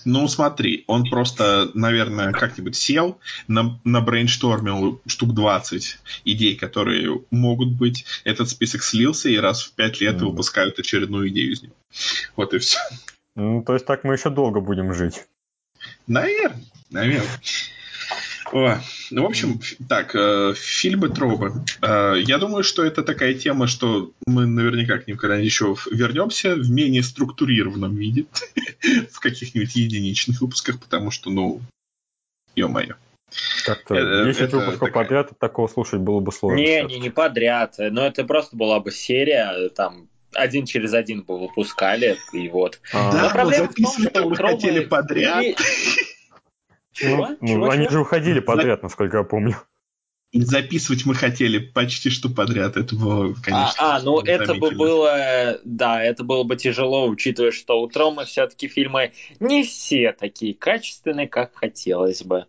Ну, смотри, он просто, наверное, как-нибудь сел, на, брейнштормил штук 20 идей, которые могут быть. Этот список слился, и раз в 5 лет Мгм. выпускают очередную идею из него. Вот и все. Ну, то есть так мы еще долго будем жить. Наверное, наверное. О, ну, в общем, так, э, фильмы Троба. Э, я думаю, что это такая тема, что мы наверняка к ним когда-нибудь еще вернемся в менее структурированном виде, в каких-нибудь единичных выпусках, потому что, ну, ё-моё. Как-то Э, 10 это выпусков такая- подряд от такого слушать было бы сложно. Не, не, не подряд. Но это просто была бы серия, там, один через один бы выпускали, и вот. А, Да, проблема в том, что мы хотели подряд. И- Чего? ну, Чего, они чего? же уходили подряд, насколько я помню. И записывать мы хотели почти что подряд. Это было, конечно... А, а, ну это бы было, да, это было бы тяжело, учитывая, что у Тромы все-таки фильмы не все такие качественные, как хотелось бы.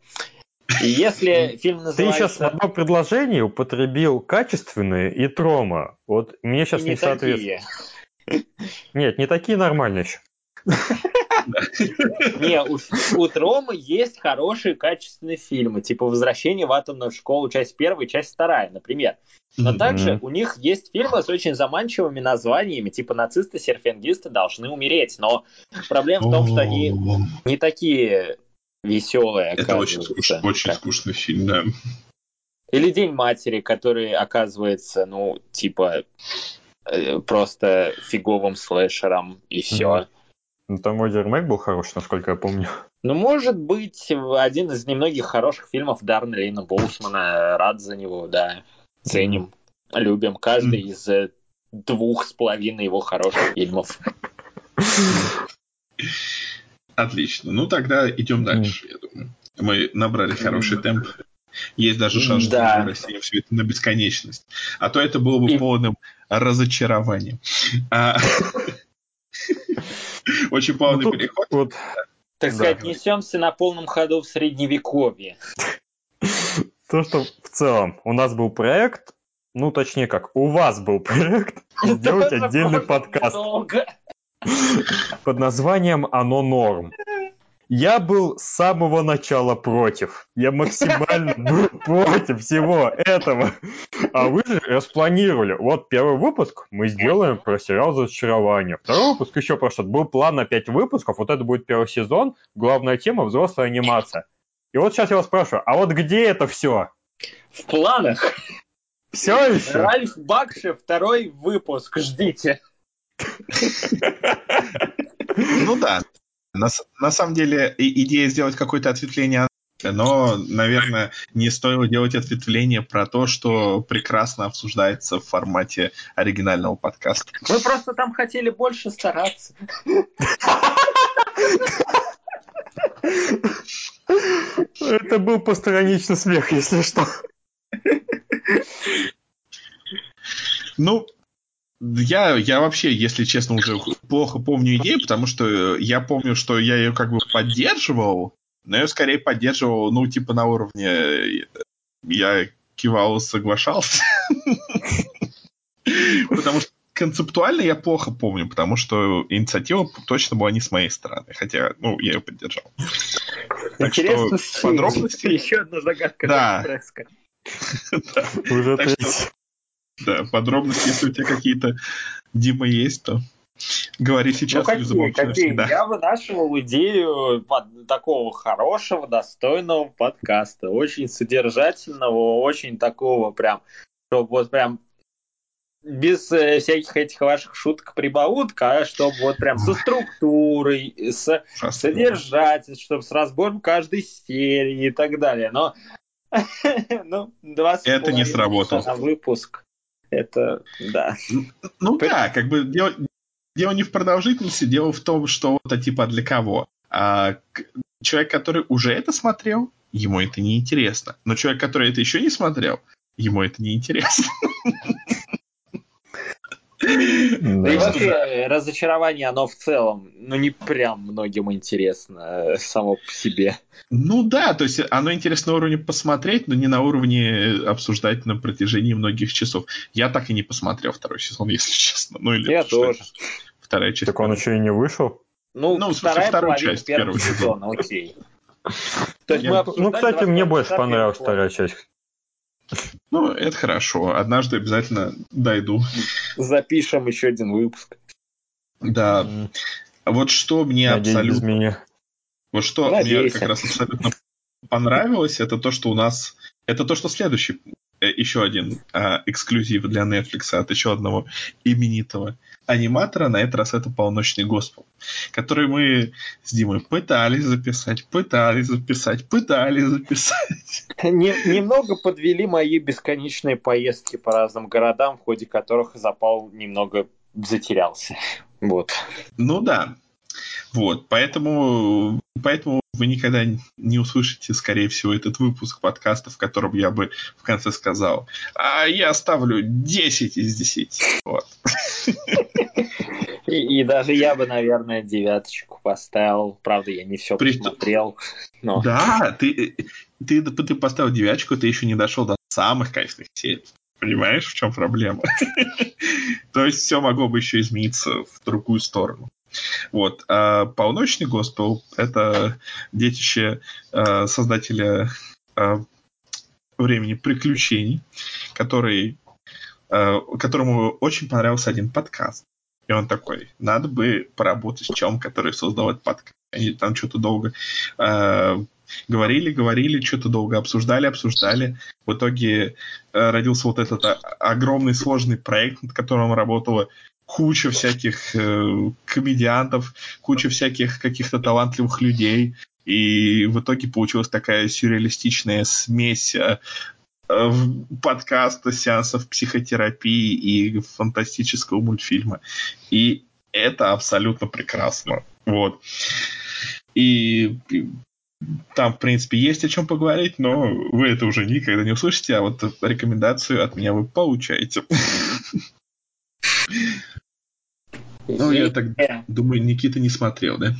И если фильм Ты сейчас в называется одном предложении употребил качественные и трома. Вот мне сейчас «Не не, соответствует. такие», Нет, не такие нормальные еще. Не, у, Тромы есть хорошие качественные фильмы, типа «Возвращение в атомную школу», часть первая, часть вторая, например. Но также у них есть фильмы с очень заманчивыми названиями, типа «Нацисты, серфингисты должны умереть». Но проблема в том, что они не такие веселые, Это очень, оказывается. скуч- очень скучный фильм, да. Или День матери, который оказывается, ну, типа, э, просто фиговым слэшером, и все. Ну, там вроде ремейк был хороший, насколько я помню. Ну, может быть, один из немногих хороших фильмов Дарна Лейна Боусмана. Рад за него, да. Ценим, любим. Каждый из э, двух с половиной его хороших фильмов. Отлично. Ну, тогда идем дальше, я думаю. Мы набрали хороший темп. Есть даже шанс, что Да. мы растянем все это на бесконечность. А то это было бы И- полным разочарованием. Очень плавный Ну, переход. Вот Так Да. сказать, несемся на полном ходу в средневековье. то, что в целом у нас был проект, ну, точнее как, у вас был проект сделать отдельный подкаст под названием «Оно норм». Я был с самого начала против. Я максимально был против всего этого. А вы же распланировали. Вот первый выпуск мы сделаем про сериал «Разочарование». Второй выпуск еще про что-то. Был план на пять выпусков. Вот это будет первый сезон. Главная тема – взрослая анимация. И вот сейчас я вас спрашиваю, а вот где это все? В планах. Все еще? Ральф Бакши, второй выпуск. Ждите. Ну да. На, на самом деле и- идея сделать какое-то ответвление, но, наверное, не стоило делать ответвление про то, что прекрасно обсуждается в формате оригинального подкаста. Мы просто там хотели больше стараться. Это был постраничный смех, если что. Ну, я, я вообще, если честно, уже плохо помню идею, потому что я помню, что я ее как бы поддерживал, но я скорее поддерживал, ну, типа на уровне э, я кивал, соглашался. Потому что концептуально я плохо помню, потому что инициатива точно была не с моей стороны, хотя, ну, я ее поддержал. Интересно, подробности... Еще одна загадка Да. Уже Так что-. Да, подробности, если у тебя какие-то, Дима, есть, то говори Ну сейчас или какие, какие? навсегда. Я вынашивал идею под- такого хорошего, достойного подкаста. Очень содержательного, очень такого прям, чтобы вот прям без э, всяких этих ваших шуток прибаутка, а чтобы вот прям со структурой, с Ужасно. содержательностью, чтобы с разбором каждой серии и так далее. Но ну, два с Это не сработало. на выпуск. Это, да. Ну При- да, как бы дело, дело не в продолжительности, дело в том, что это типа для кого. А человек, который уже это смотрел, ему это не интересно. Но человек, который это еще не смотрел, ему это не интересно. Да и вообще, разочарование, оно в целом, ну, не прям многим интересно э, само по себе. Ну да, то есть оно интересно на уровне посмотреть, но не на уровне э, обсуждать на протяжении многих часов. Я так и не посмотрел второй сезон, если честно. Ну или Я тоже. Вторая часть. Так он еще и не вышел. Ну, Ну, в смысле, вторую часть первого сезона, окей. То есть Ну, обсуждали кстати, мне 25 больше понравилась вторая часть. Ну, это хорошо. Однажды обязательно дойду. Запишем еще один выпуск. Да. Вот что мне Надеюсь, абсолютно меня. Вот что мне Надеюсь. как раз абсолютно понравилось, это то, что у нас... Это то, что следующий еще один а, эксклюзив для Netflix от еще одного именитого аниматора, на этот раз это «Полночный Госпел», который мы с Димой пытались записать, пытались записать, пытались записать. Немного подвели мои бесконечные поездки по разным городам, в ходе которых запал немного затерялся. Вот. Ну да. Вот, поэтому, поэтому вы никогда не услышите, скорее всего, этот выпуск подкаста, в котором я бы в конце сказал, а я ставлю 10 из 10. Вот. И, и даже я бы, наверное, девяточку поставил. Правда, я не все При... посмотрел. Но... Да, ты, ты, ты поставил девяточку, ты еще не дошел до самых кайфных серий. Понимаешь, в чем проблема? То есть все могло бы еще измениться в другую сторону. Вот. А полночный госпел — это детище э, создателя э, времени приключений, который, э, которому очень понравился один подкаст. И он такой, надо бы поработать с чем, который создал этот подкаст. Они там что-то долго э, говорили, говорили, что-то долго обсуждали, обсуждали. В итоге э, родился вот этот огромный сложный проект, над которым работала куча всяких э, комедиантов, куча всяких каких-то талантливых людей. И в итоге получилась такая сюрреалистичная смесь э, подкаста, сеансов психотерапии и фантастического мультфильма. И это абсолютно прекрасно. Вот. И там, в принципе, есть о чем поговорить, но вы это уже никогда не услышите, а вот рекомендацию от меня вы получаете. Ну, я так думаю, Никита не смотрел, да?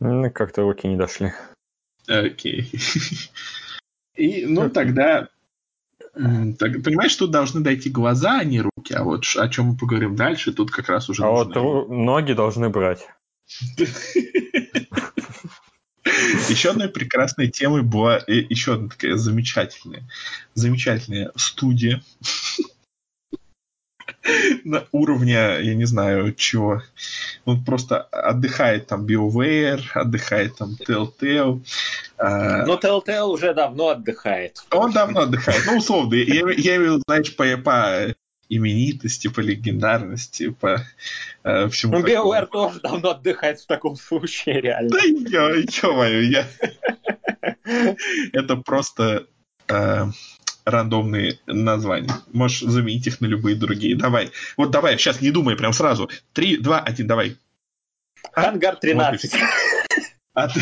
Ну, как-то руки не дошли. Окей. И, ну, тогда... Так, понимаешь, тут должны дойти глаза, а не руки. А вот о чем мы поговорим дальше, тут как раз уже... А вот ноги должны брать. Еще одной прекрасной темой была э, еще одна такая замечательная, замечательная студия на уровне, я не знаю, чего. Он просто отдыхает там BioWare, отдыхает там Telltale. А, ну, Telltale уже давно отдыхает. Он давно отдыхает. Ну, условно, я, я имею, знаешь, по, по именитости, по легендарности, по э, всему Ну, BioWare тоже давно отдыхает в таком случае, реально. Да я, ё-моё, я... Это просто... Э, рандомные названия. Можешь заменить их на любые другие. Давай. Вот давай, сейчас не думай, прям сразу. Три, два, один, давай. Ангар 13. А, ты,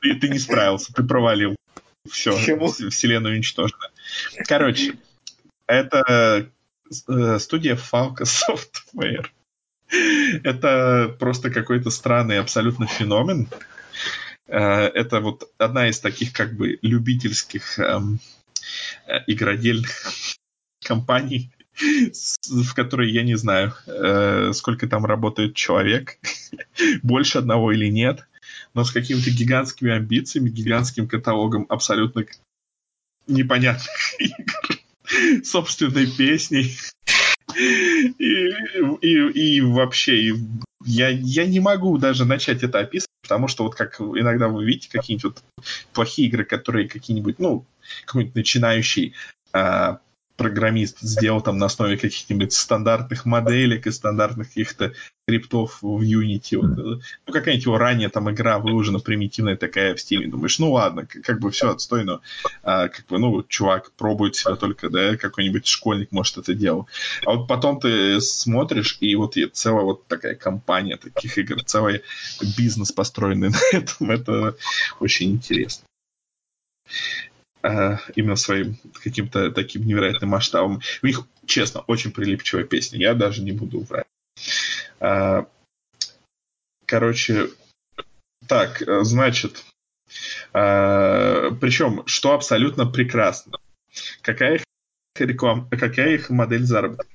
ты, ты не справился, ты провалил. Все, Почему? вселенная уничтожена. Короче, это э, студия Falco Software. Это просто какой-то странный абсолютно феномен. Э, это вот одна из таких как бы любительских эм, игродельных компаний, в которой я не знаю, э, сколько там работает человек, больше одного или нет, но с какими-то гигантскими амбициями, гигантским каталогом абсолютно непонятных игр, собственной песней. И, и, и вообще, я, я не могу даже начать это описывать, потому что вот как иногда вы видите какие-нибудь вот плохие игры, которые какие-нибудь, ну, какой-нибудь начинающий а, программист сделал там на основе каких-нибудь стандартных моделек и стандартных каких-то скриптов в Unity. Вот, ну, какая-нибудь его ранее там игра выложена примитивная такая в Steam. Думаешь, ну ладно, как бы все отстойно. А, как бы, ну, чувак пробует себя только, да, какой-нибудь школьник может это делать. А вот потом ты смотришь, и вот и целая вот такая компания таких игр, целый бизнес построенный на этом. Это очень интересно. Э, именно своим каким-то таким невероятным масштабом. У них, честно, очень прилипчивая песня. Я даже не буду врать. Э, короче, так, значит, причем, что абсолютно прекрасно. Какая их реклама, какая их модель заработка?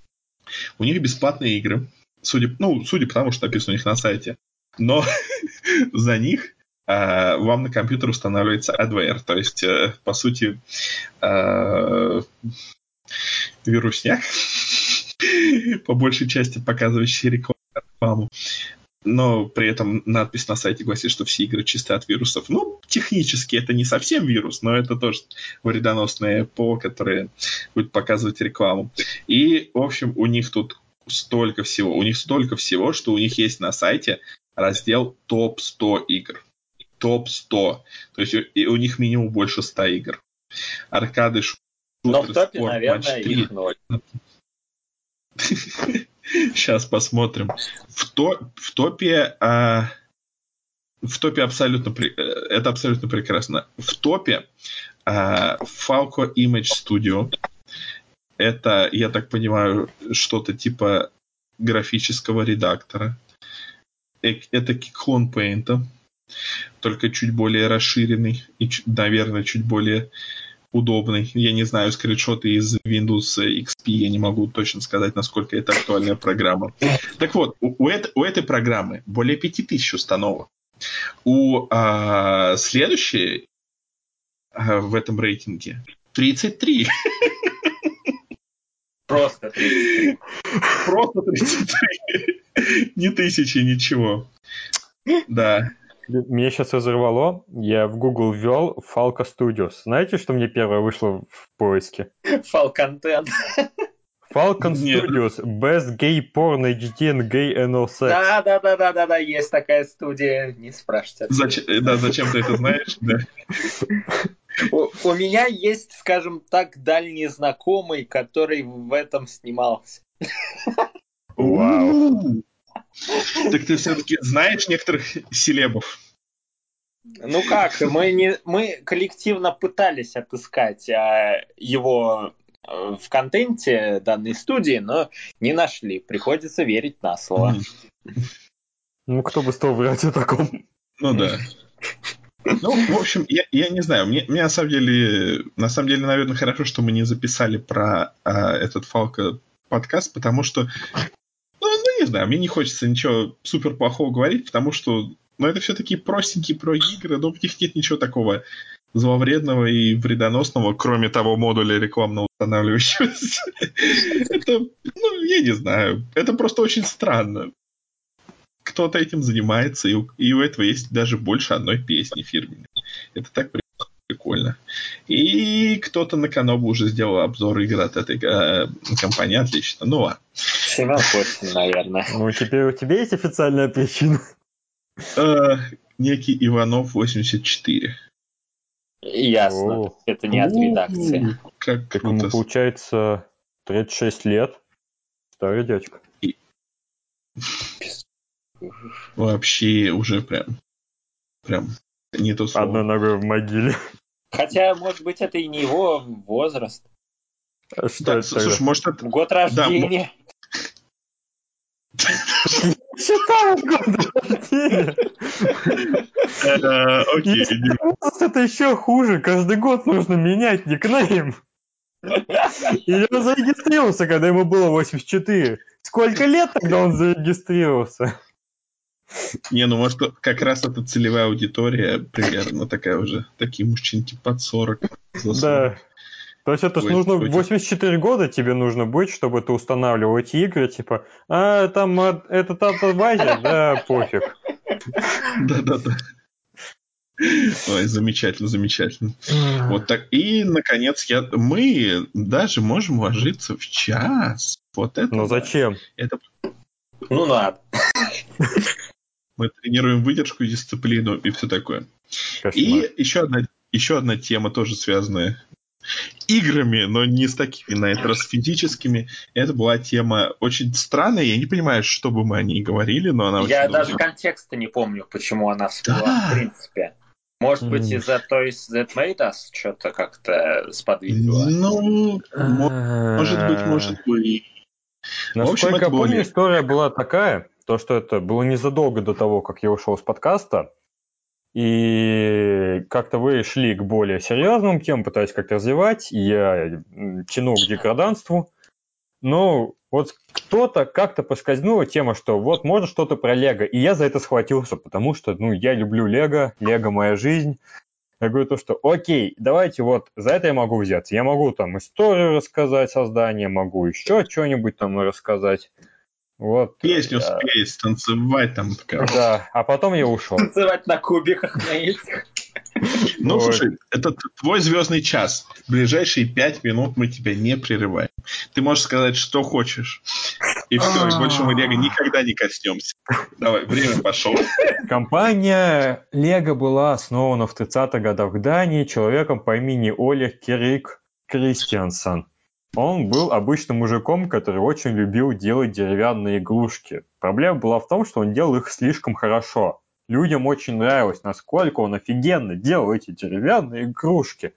У них бесплатные игры, судя, ну, судя по тому, что написано у них на сайте. Но за них а, вам на компьютер устанавливается adware, то есть, э, по сути, а, вирусняк, по большей части показывающий рекламу. но при этом надпись на сайте гласит, что все игры чисты от вирусов. Ну, технически это не совсем вирус, но это тоже вредоносное ПО, которое будет показывать рекламу. И, в общем, у них тут столько всего. У них столько всего, что у них есть на сайте раздел топ-100 игр. Топ-100. То есть и у них минимум больше 100 игр. Аркады, шутеры, Но в топе, спорт, наверное, матч 3. их ноль. Сейчас посмотрим. В, то, в топе... а, в топе абсолютно... при- э, это абсолютно прекрасно. В топе а, Falco Image Studio. Это, я так понимаю, что-то типа графического редактора. Э- Это клон Paint, только чуть более расширенный и, наверное, чуть более удобный. Я не знаю, скриншоты из Windows XP, я не могу точно сказать, насколько это актуальная программа. Так вот, у, у эт- у этой программы более 5000 установок. У а, следующей а, в этом рейтинге 33. Просто 33. Просто 33. Не тысячи, ничего. Да. Меня сейчас разорвало. Я в Google ввел Falco Studios. Знаете, что мне первое вышло в поиске? Фалконтент. Falcon Нет. Studios. Best Gay Porn HD and Gay Anal Sex. Да, да, да, да, да, да, есть такая студия. Не спрашивайте. Зачем, да, зачем ты это знаешь? Да. У, у меня есть, скажем так, дальний знакомый, который в этом снимался. Вау. Так ты все-таки знаешь некоторых селебов? Ну как, мы, не, мы коллективно пытались отыскать а, его э, в контенте данной студии, но не нашли. Приходится верить на слово. Ну, кто бы стал врать о таком? Ну да. Ну, в общем, я, я не знаю. Мне, мне на самом деле, на самом деле, наверное, хорошо, что мы не записали про а, этот Фалка подкаст, потому что, не знаю, мне не хочется ничего супер плохого говорить, потому что, ну, это все-таки простенькие про игры, но в них нет ничего такого зловредного и вредоносного, кроме того модуля рекламно устанавливающегося. Это, ну, я не знаю. Это просто очень странно. Кто-то этим занимается, и у, и у этого есть даже больше одной песни фирменной. Это так прикольно. И кто-то на Канобу уже сделал обзор игр от этой э, компании. Отлично. Ну ладно. Семен Костин, наверное. Ну, теперь у тебя есть официальная причина. Э, некий Иванов 84. Ясно. О. Это не от редакции. У, Как Так ему, круто. получается, 36 лет. Старый дядька. Вообще уже прям... Прям не то слово. Одной ногой в могиле. Хотя, может быть, это и не его возраст. Что Да, это слушай, может, это... Год рождения. Считал годы рождения. Окей. Это еще хуже. Каждый год нужно менять никнейм. И он зарегистрировался, когда ему было 84. Сколько лет тогда он зарегистрировался? Не, ну может как раз эта целевая аудитория примерно такая уже, такие мужчинки под 40. за 40. Да. То есть это ж Ой, нужно ой. 84 года тебе нужно быть, чтобы ты устанавливал эти игры, типа, а, там а, этот адвайзер, да, пофиг. Да-да-да. Ой, замечательно, замечательно. Вот так. И, наконец, я, мы даже можем ложиться в час. Вот это. Ну зачем? Это Ну надо. мы тренируем выдержку, дисциплину и все такое. Кошмар. И еще одна, еще одна тема, тоже связанная играми, но не с такими, на этот раз физическими. Это была тема очень странная. Я не понимаю, что бы мы о ней говорили, но она Я очень даже контекста не помню, почему она всплыла, Да. в принципе. Может быть, из-за Toys That Made Us что-то как-то сподвигло. Ну, мо- может быть, может быть. В общем, Насколько я помню, история была такая, то, что это было незадолго до того, как я ушел с подкаста, и как-то вы шли к более серьезным темам, пытались как-то развивать, я м, тянул к деграданству, но вот кто-то как-то поскользнула тема, что вот можно что-то про Лего, и я за это схватился, потому что, ну, я люблю Лего, Лего моя жизнь, я говорю то, что окей, давайте вот за это я могу взяться. Я могу там историю рассказать создания, могу еще что-нибудь там рассказать. Вот. Песню я- спеть, танцевать там. Да, а потом я ушел. Танцевать на кубиках на этих. Ну, Ой. слушай, это твой звездный час. В ближайшие пять минут мы тебя не прерываем. Ты можешь сказать, что хочешь. И все, и больше мы Лего никогда не коснемся. Давай, время пошло. Компания Лего была основана в 30-х годах в Дании человеком по имени Олег Кирик Кристиансон. Он был обычным мужиком, который очень любил делать деревянные игрушки. Проблема была в том, что он делал их слишком хорошо. Людям очень нравилось, насколько он офигенно делал эти деревянные игрушки.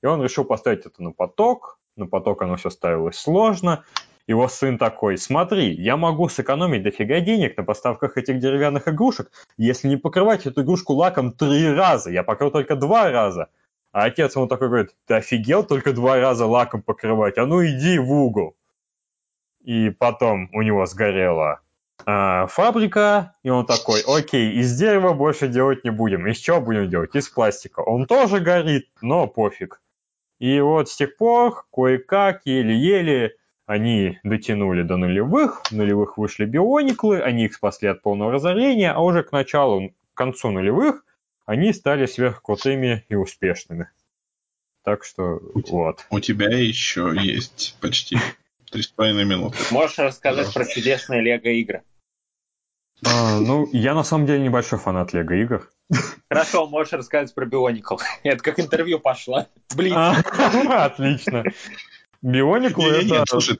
И он решил поставить это на поток. На поток оно все ставилось сложно. Его сын такой, смотри, я могу сэкономить дофига денег на поставках этих деревянных игрушек, если не покрывать эту игрушку лаком три раза. Я покрыл только два раза. А отец ему такой говорит, ты офигел только два раза лаком покрывать? А ну иди в угол. И потом у него сгорела а, фабрика, и он такой, окей, из дерева больше делать не будем. Из чего будем делать? Из пластика. Он тоже горит, но пофиг. И вот с тех пор, кое-как, еле-еле, они дотянули до нулевых, в нулевых вышли биониклы, они их спасли от полного разорения, а уже к началу, к концу нулевых они стали сверхкрутыми и успешными. Так что вот. У тебя еще есть почти три с половиной минуты. Можешь рассказать про чудесные лего-игры? А, ну, я на самом деле небольшой фанат Лего игр. Хорошо, можешь рассказать про Бионикл. Это как интервью пошло. Блин, А, Отлично. Биониклы Не-не-не, это... слушай,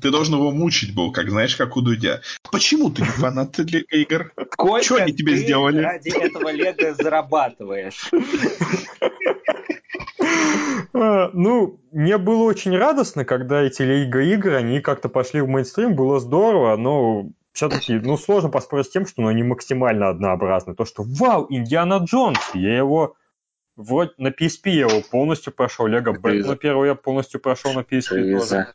ты должен его мучить был, как знаешь, как у Дудя. Почему ты не фанат Лего игр? сколько Чё они тебе ты сделали? ради этого лего зарабатываешь? А, Ну, мне было очень радостно, когда эти Лего игры, они как-то пошли в мейнстрим, было здорово, но все-таки, ну, сложно поспорить с тем, что ну, они максимально однообразны. То, что, вау, Индиана Джонс, я его вроде на PSP я его полностью прошел, Лего Бэтмена первого я полностью прошел на PSP тоже.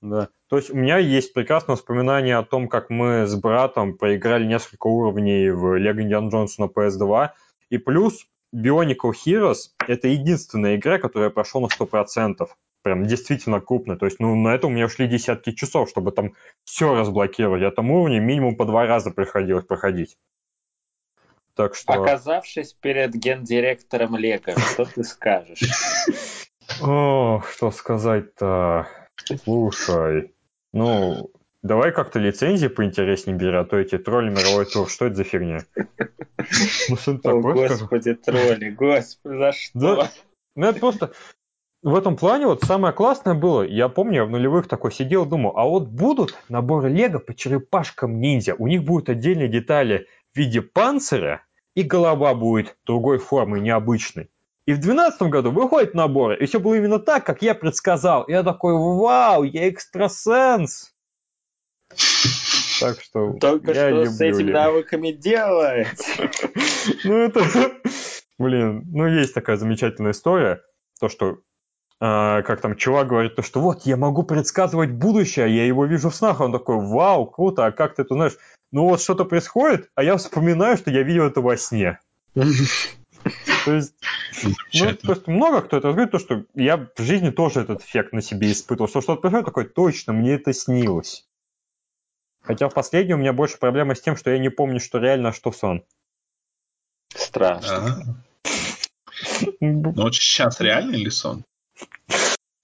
Да. То есть у меня есть прекрасное воспоминание о том, как мы с братом проиграли несколько уровней в Lego Indiana Jones на PS2. И плюс Bionicle Heroes — это единственная игра, которую я прошел на 100%. Прям действительно крупно. То есть, ну, на это у меня ушли десятки часов, чтобы там все разблокировать. Я там уровни минимум по два раза приходилось проходить. Так что... Оказавшись перед гендиректором Лего, что ты скажешь? О, что сказать-то? Слушай, ну, давай как-то лицензии поинтереснее бери, а то эти тролли мировой тур, что это за фигня? Ну, О, господи, тролли, господи, за что? Ну, это просто... В этом плане вот самое классное было, я помню, я в нулевых такой сидел, думал, а вот будут наборы Лего по черепашкам ниндзя, у них будут отдельные детали в виде панциря, и голова будет другой формы, необычной. И в 2012 году выходит набор, и все было именно так, как я предсказал. И я такой, вау, я экстрасенс! Так что Только я что люблю с этими навыками делать? Ну, это... Блин, ну, есть такая замечательная история, то, что а, как там чувак говорит, то, что вот, я могу предсказывать будущее, я его вижу в снах, он такой, вау, круто, а как ты это знаешь? Ну, вот что-то происходит, а я вспоминаю, что я видел это во сне. То есть, ну, Замечательно. то есть много кто это говорит, то, что я в жизни тоже этот эффект на себе испытывал. Что что-то происходит, такой, точно, мне это снилось. Хотя в последнем у меня больше проблема с тем, что я не помню, что реально, а что сон. Страшно. Ага. Ну вот сейчас реальный ли сон?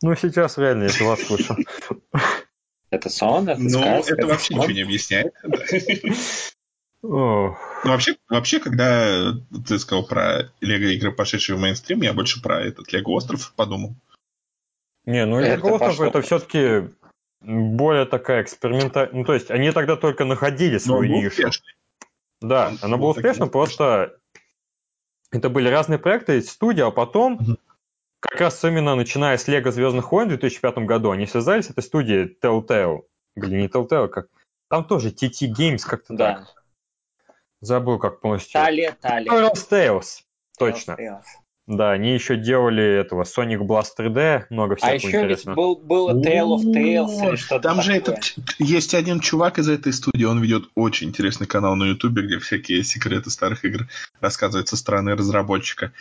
Ну, сейчас реально, если вас слышу. Это сон, это Ну, сказка, это вообще ничего не объясняет. Ох. Ну, вообще, вообще, когда ты сказал про Лего игры, пошедшие в мейнстрим, я больше про этот Лего остров подумал. Не, ну Это Лего остров пошло. это все-таки более такая экспериментальная... Ну, то есть они тогда только находили Но свою был нишу. успешный. Да, Он она был была успешна, просто это были разные проекты, студия, а потом Мгм. как раз именно начиная с Лего Звездных войн в 2005 году они связались с этой студией Telltale. Блин, не Telltale, как... Там тоже TT Games как-то Да. так. Забыл, как полностью. Талия, Талия. Tales Tales. Точно. Tales. Да, они еще делали этого Sonic Blast 3D, много всего А еще ведь интересного. был, было Tale of Tales или что-то Там же такое. этот есть один чувак из этой студии, он ведет очень интересный канал на Ютубе, где всякие секреты старых игр рассказывают со стороны разработчика.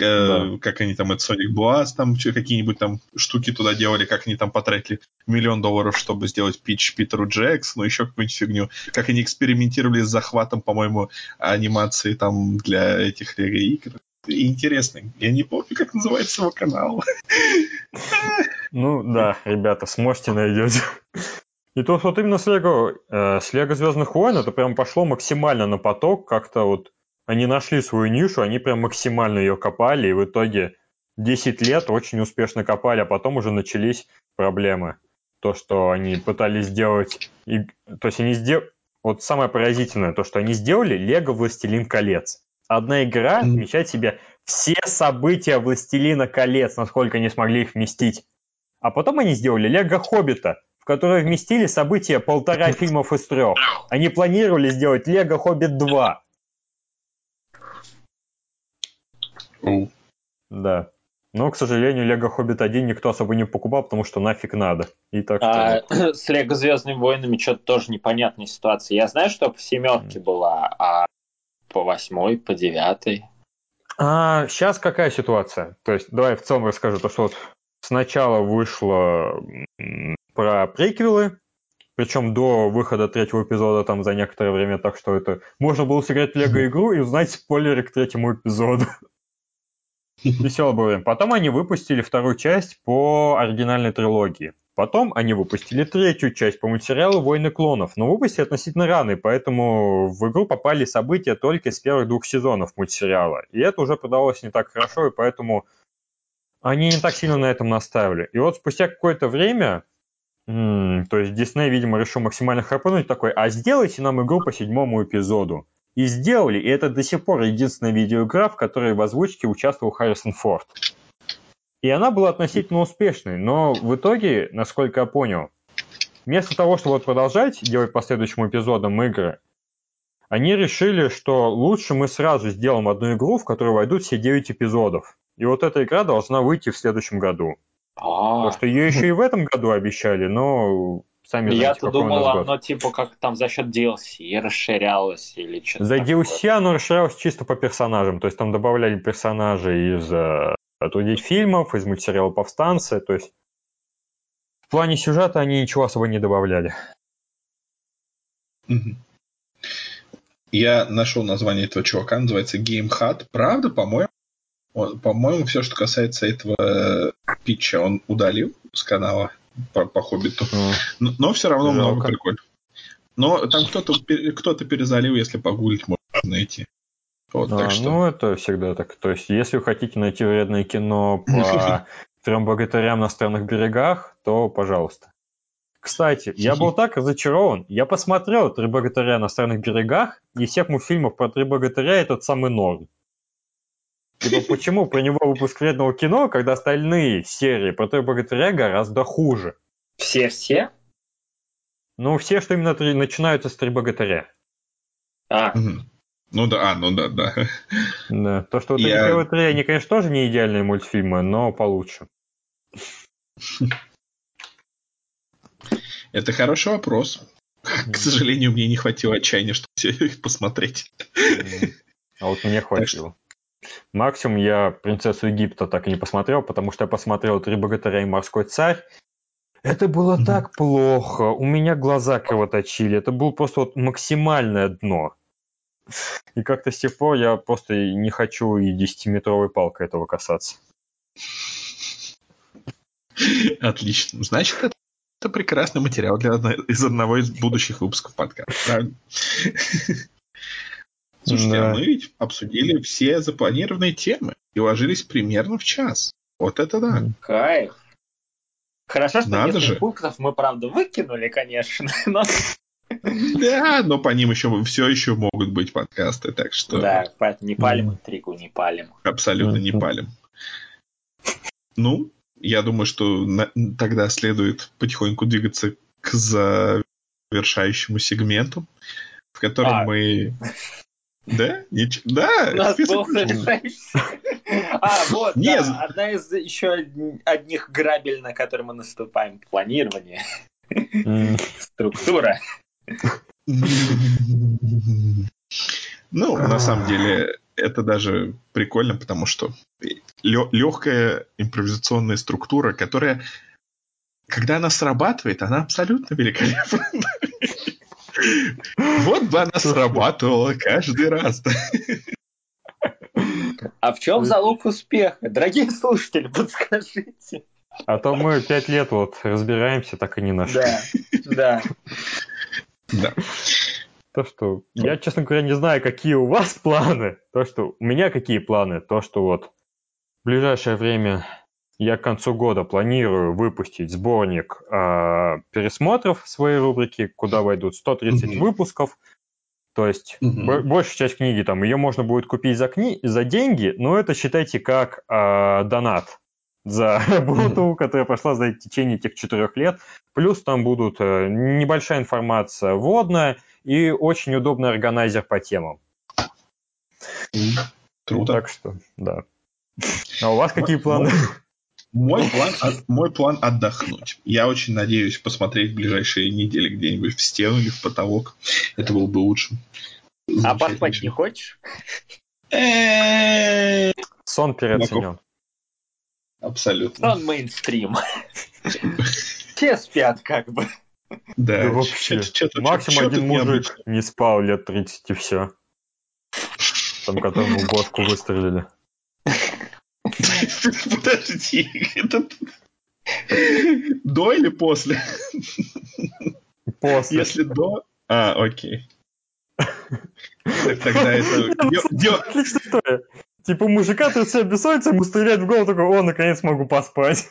Э, Как они там, это Sonic Blast, там какие-нибудь там штуки туда делали, как они там потратили миллион долларов, чтобы сделать питч Питеру Джекс, ну еще какую-нибудь фигню. Как они экспериментировали с захватом, по-моему, анимации там для этих игр. Интересно. Я не помню, как называется его канал. Ну да, ребята, сможете найдете. И то, что вот именно с Лего, э, с Лего Звездных войн, это прям пошло максимально на поток, как-то вот они нашли свою нишу, они прям максимально ее копали, и в итоге 10 лет очень успешно копали, а потом уже начались проблемы. То, что они пытались сделать... И, то есть они сделали... Вот самое поразительное, то, что они сделали Лего Властелин колец. Одна игра вмещает в себя все события Властелина колец, насколько они смогли их вместить. А потом они сделали Лего Хоббита, в которое вместили события полтора фильмов из трех. Они планировали сделать Лего Хоббит 2. Да. Но, к сожалению, Лего Хоббит 1 никто особо не покупал, потому что нафиг надо. И так что... А, с Лего Звездными войнами что-то тоже непонятная ситуация. Я знаю, что по семерке была, а по восьмой, по девятой. А сейчас какая ситуация? То есть, давай в целом расскажу. То, что вот сначала вышло про приквелы, причем до выхода третьего эпизода там за некоторое время, так что это можно было сыграть в Лего-игру и узнать спойлеры к третьему эпизоду. Весело было. Потом они выпустили вторую часть по оригинальной трилогии. Потом они выпустили третью часть по мультсериалу «Войны клонов», но выпустили относительно рано, и поэтому в игру попали события только из первых двух сезонов мультсериала. И это уже продалось не так хорошо, и поэтому они не так сильно на этом наставили. И вот спустя какое-то время, то есть Дисней, видимо, решил максимально храпануть такой, а сделайте нам игру по седьмому эпизоду. И сделали, и это до сих пор единственная видеоигра, в которой в озвучке участвовал Харрисон Форд. И она была относительно успешной, но в итоге, насколько я понял, вместо того, чтобы вот продолжать делать по следующим эпизодам игры, они решили, что лучше мы сразу сделаем одну игру, в которую войдут все 9 эпизодов. И вот эта игра должна выйти в следующем году. А, Потому что ее еще и в этом году обещали, но сами знаете, Я-то думал, оно типа как там за счет DLC расширялось или что-то За такое. DLC оно расширялось чисто по персонажам, то есть там добавляли персонажей из э, других фильмов, из мультсериала «Повстанцы», то есть в плане сюжета они ничего особо не добавляли. Я нашел название этого чувака, называется Game Hut. Правда, по-моему, по-моему, все, что касается этого э, питча, он удалил с канала по, по Хоббиту. Ну, Но, но все равно Жалко. много прикольно. Но там кто-то кто-то перезалил, если погуглить, можно найти. Вот, а, так что. ну, это всегда так. То есть, если вы хотите найти вредное кино по трем богатырям на странных берегах, то пожалуйста. Кстати, я был так разочарован. Я посмотрел «Три богатыря на странных берегах», и всех мультфильмов про «Три богатыря» этот самый норм. Типа, почему про него выпуск вредного кино, когда остальные серии про «Три богатыря» гораздо хуже? Все-все? Ну, все, что именно три- начинаются с «Три богатыря». А. Ну да, а, ну да, да. Да. То, что вот Я- три, они, конечно, тоже не идеальные мультфильмы, но получше. Это хороший вопрос. К сожалению, мне не хватило отчаяния, чтобы все их посмотреть. А вот мне хватило. Максимум я «Принцессу Египта» так и не посмотрел, потому что я посмотрел «Три богатыря и морской царь». Это было так плохо. У меня глаза кровоточили. Это было просто вот максимальное дно. И как-то с тех пор я просто не хочу и 10-метровой палкой этого касаться. Отлично. Значит, это, это прекрасный материал для одной- из одного из будущих выпусков подкаста. Слушайте, Да. а мы ведь обсудили все запланированные темы и уложились примерно в час. Вот это да. кайф. Хорошо, что Надо же. пунктов мы, правда, выкинули, конечно, но... Да, но по ним еще все еще могут быть подкасты, так что Да, поэтому не палим интригу, не палим. абсолютно не палим. Ну, я думаю, что на- тогда следует потихоньку двигаться к завершающему сегменту, в котором А. мы... Да? Нич- Да, У нас список был. А, вот, Не, да, одна из еще од- одних грабель, на которые мы наступаем. Планирование, структура. Ну, на самом деле, это даже прикольно, потому что легкая импровизационная структура, которая, когда она срабатывает, она абсолютно великолепна. Вот бы она срабатывала каждый раз. А в чем залог успеха? Дорогие слушатели, подскажите. А то мы пять лет вот разбираемся, так и не нашли. Да, да. Да. То, что я, честно говоря, не знаю, какие у вас планы. То, что у меня какие планы. То, что вот в ближайшее время я к концу года планирую выпустить сборник э, пересмотров своей рубрике, куда войдут 130 mm-hmm. выпусков. То есть mm-hmm. большая часть книги там ее можно будет купить за, кни- за деньги, но это считайте как э, донат за работу, mm-hmm. которая прошла за течение этих четырех лет. Плюс там будут э, небольшая информация вводная и очень удобный органайзер по темам. Mm-hmm. Круто. Так что, да. А у вас какие планы? Мой план, мой план отдохнуть. Я очень надеюсь посмотреть в ближайшие недели где-нибудь в стену или в потолок. Это было бы лучше. А поспать не хочешь? Сон переоценен. Абсолютно. Сон мейнстрим. Все спят как бы. Да, да вообще. Максимум один мужик не спал лет 30 и все. Там, которому бошку выстрелили. Подожди, это... До или после? После. Если до... А, окей. Тогда это... Отличная история. Типа мужика ты все бессонница, ему стреляет в голову, такой, о, наконец могу поспать.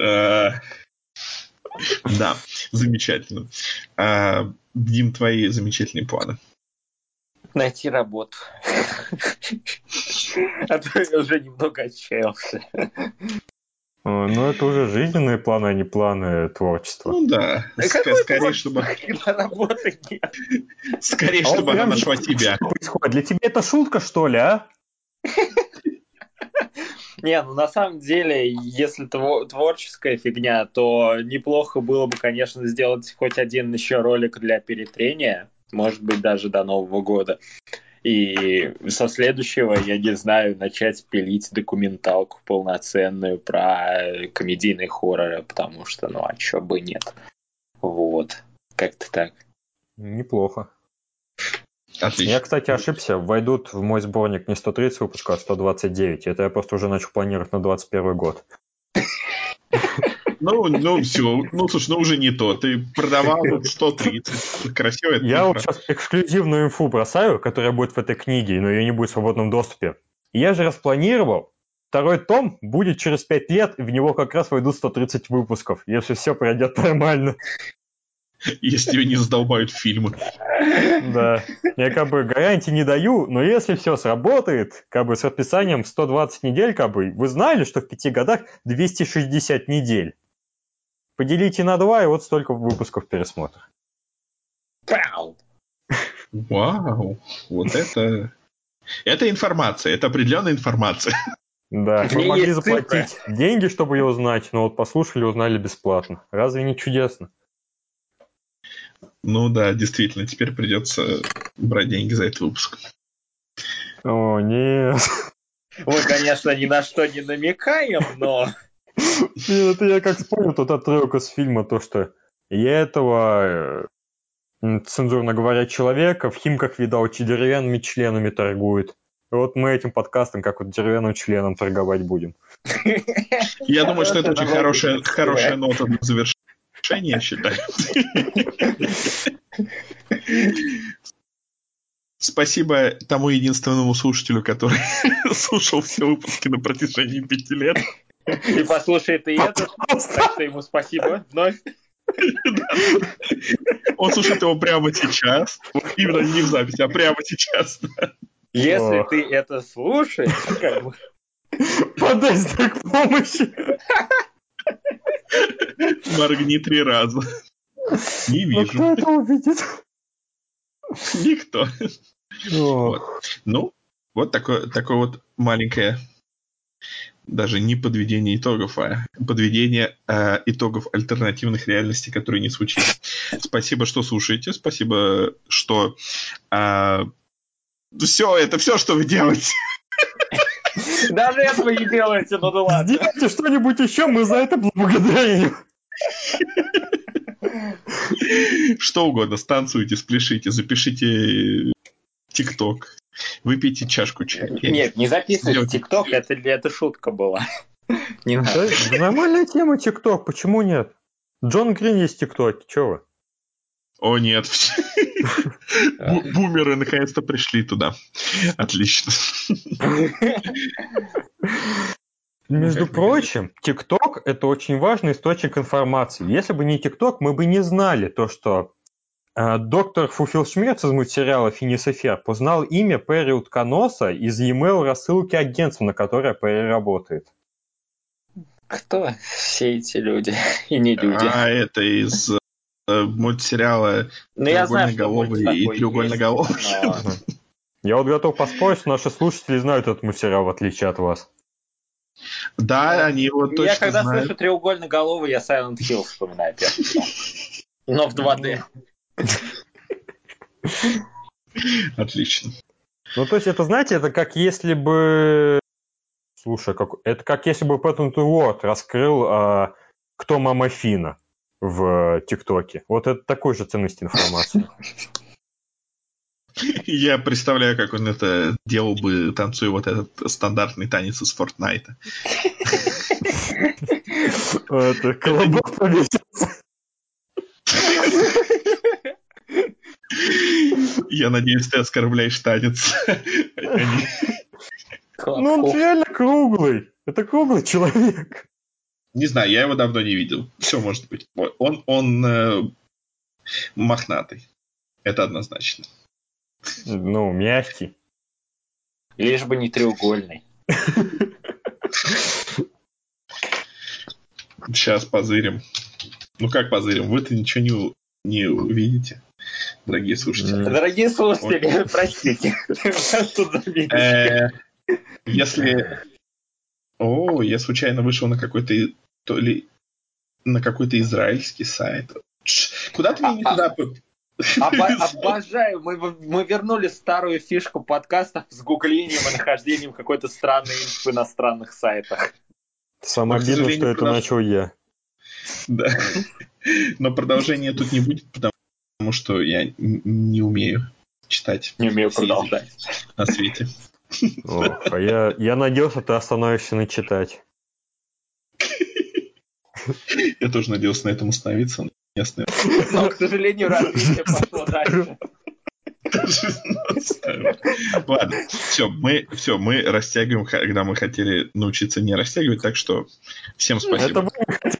А, да, замечательно. А, Дим, твои замечательные планы. Найти работу. А то я уже немного отчаялся. Ну, это уже жизненные планы, а не планы творчества. Ну да. да Ск- скорее, чтобы... работы нет. Скорее, а чтобы она нашла тебя. Происходит. Для тебя это шутка, что ли, а? Не, ну на самом деле, если творческая фигня, то неплохо было бы, конечно, сделать хоть один еще ролик для перетрения, может быть, даже до Нового года. И со следующего, я не знаю, начать пилить документалку полноценную про комедийные хорроры, потому что, ну, а чё бы нет. Вот. Как-то так. Неплохо. Отлично. Я, кстати, ошибся. Войдут в мой сборник не 130 выпусков, а 129. Это я просто уже начал планировать на 21 год. Ну, ну все, ну слушай, ну уже не то. Ты продавал 130. Красиво. Я вот сейчас эксклюзивную инфу бросаю, которая будет в этой книге, но ее не будет в свободном доступе. Я же распланировал, второй том будет через 5 лет, и в него как раз войдут 130 выпусков, если все пройдет нормально. Если не задолбают фильмы. Да. Я как бы гарантии не даю, но если все сработает, как бы с расписанием 120 недель, как бы, вы знали, что в пяти годах 260 недель. Поделите на два, и вот столько выпусков пересмотра. Пау! Вау! Вот это... Это информация, это определенная информация. Да, мы могли заплатить деньги, чтобы ее узнать, но вот послушали, узнали бесплатно. Разве не чудесно? Ну да, действительно, теперь придется брать деньги за этот выпуск. О, нет. Мы, конечно, ни на что не намекаем, но... Это я как вспомнил тот отрывок из фильма, то, что я этого, э, цензурно говоря, человека в Химках видал, деревянными членами торгует. вот мы этим подкастом как вот деревянным членом торговать будем. Я думаю, что это очень хорошая, хорошая нота на завершение, считаю. Спасибо тому единственному слушателю, который слушал все выпуски на протяжении пяти лет. И послушает и этот, так что ему спасибо вновь. Он слушает его прямо сейчас. Именно не в записи, а прямо сейчас. Если ты это слушаешь, как бы... Подай знак помощи. Моргни три раза. Не вижу. кто это увидит? Никто. Вот. Ну, вот такое, такое вот маленькое даже не подведение итогов, а подведение э, итогов альтернативных реальностей, которые не случились. Спасибо, что слушаете. Спасибо, что... а, все, это все, что вы делаете. Даже этого не делаете, ну да ладно. Сделайте что-нибудь еще, мы за это благодарим. Что угодно, станцуйте, спляшите, запишите ТикТок, выпейте чашку чая. Нет, не записывайте Сделайте. ТикТок, это, это шутка была. Не надо. да нормальная тема ТикТок, почему нет? Джон Грин есть ТикТок, чё вы? О, нет. Бу- Бумеры наконец-то пришли туда. Отлично. Между прочим, ТикТок это очень важный источник информации. Если бы не ТикТок, мы бы не знали то, что доктор Фуфилшмерц из мультсериала «Финис и Ферб» узнал имя Перри Утконоса из e-mail рассылки агентства, на которое Перри работает. Кто все эти люди и не люди? А это из э, мультсериала Ну, я знаю, что треугольноголовый и треугольноголовый. но- Я вот готов поспорить, что наши слушатели знают этот мультсериал, в отличие от вас. Да, они его точно Я когда знают. слышу треугольноголовый, я Silent Hill вспоминаю первый. Но в 2D. Отлично. Ну, то есть, это, знаете, это как если бы... Слушай, как... это как если бы Patent Award раскрыл, а, кто мама Фина в ТикТоке. Вот это такой же ценность информации. Я представляю, как он это делал бы, танцуя вот этот стандартный танец из Фортнайта. Это колобок повесился. Я надеюсь, ты оскорбляешь танец. Ну, он реально круглый. Это круглый человек. Не знаю, я его давно не видел. Все может быть. Он, он э, мохнатый. Это однозначно. Ну, мягкий. Лишь бы не треугольный. Сейчас позырим. Ну как позырим? Вы-то ничего не, у- не увидите, дорогие слушатели. Дорогие слушатели, простите. Э, Если... О, я случайно вышел на какой-то то ли на какой-то израильский сайт. Куда ты меня не туда... обожаю. Мы, мы вернули старую фишку подкастов с гуглением и нахождением какой-то странной инфы на странных сайтах. Самое обидное, что это начал я. Да. Но продолжения тут не будет, потому что я не умею читать Не умею продолжать. на свете. Ох, а я, я надеялся, ты остановишься на читать. Я тоже надеялся на этом остановиться, но не остановился. Но, к сожалению, развитие пошло дальше. Ладно, все, мы, все, мы растягиваем, когда мы хотели научиться не растягивать, так что всем Это спасибо. вы хотели научиться.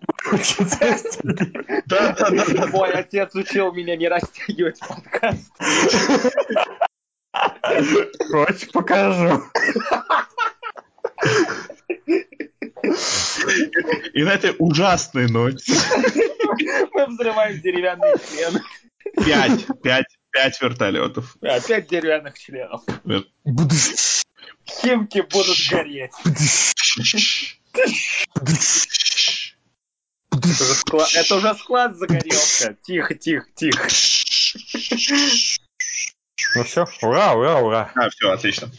Да, да, да, да. Мой отец учил меня не растягивать подкаст. Хочешь, покажу. И на этой ужасной ноте Мы взрываем деревянный член. пять, пять, пять вертолетов. Опять деревянных членов. Химки будут гореть. Это уже склад, это уже склад загорелся. Тихо, тихо, тихо. Ну все, ура, ура, ура. А, все, отлично.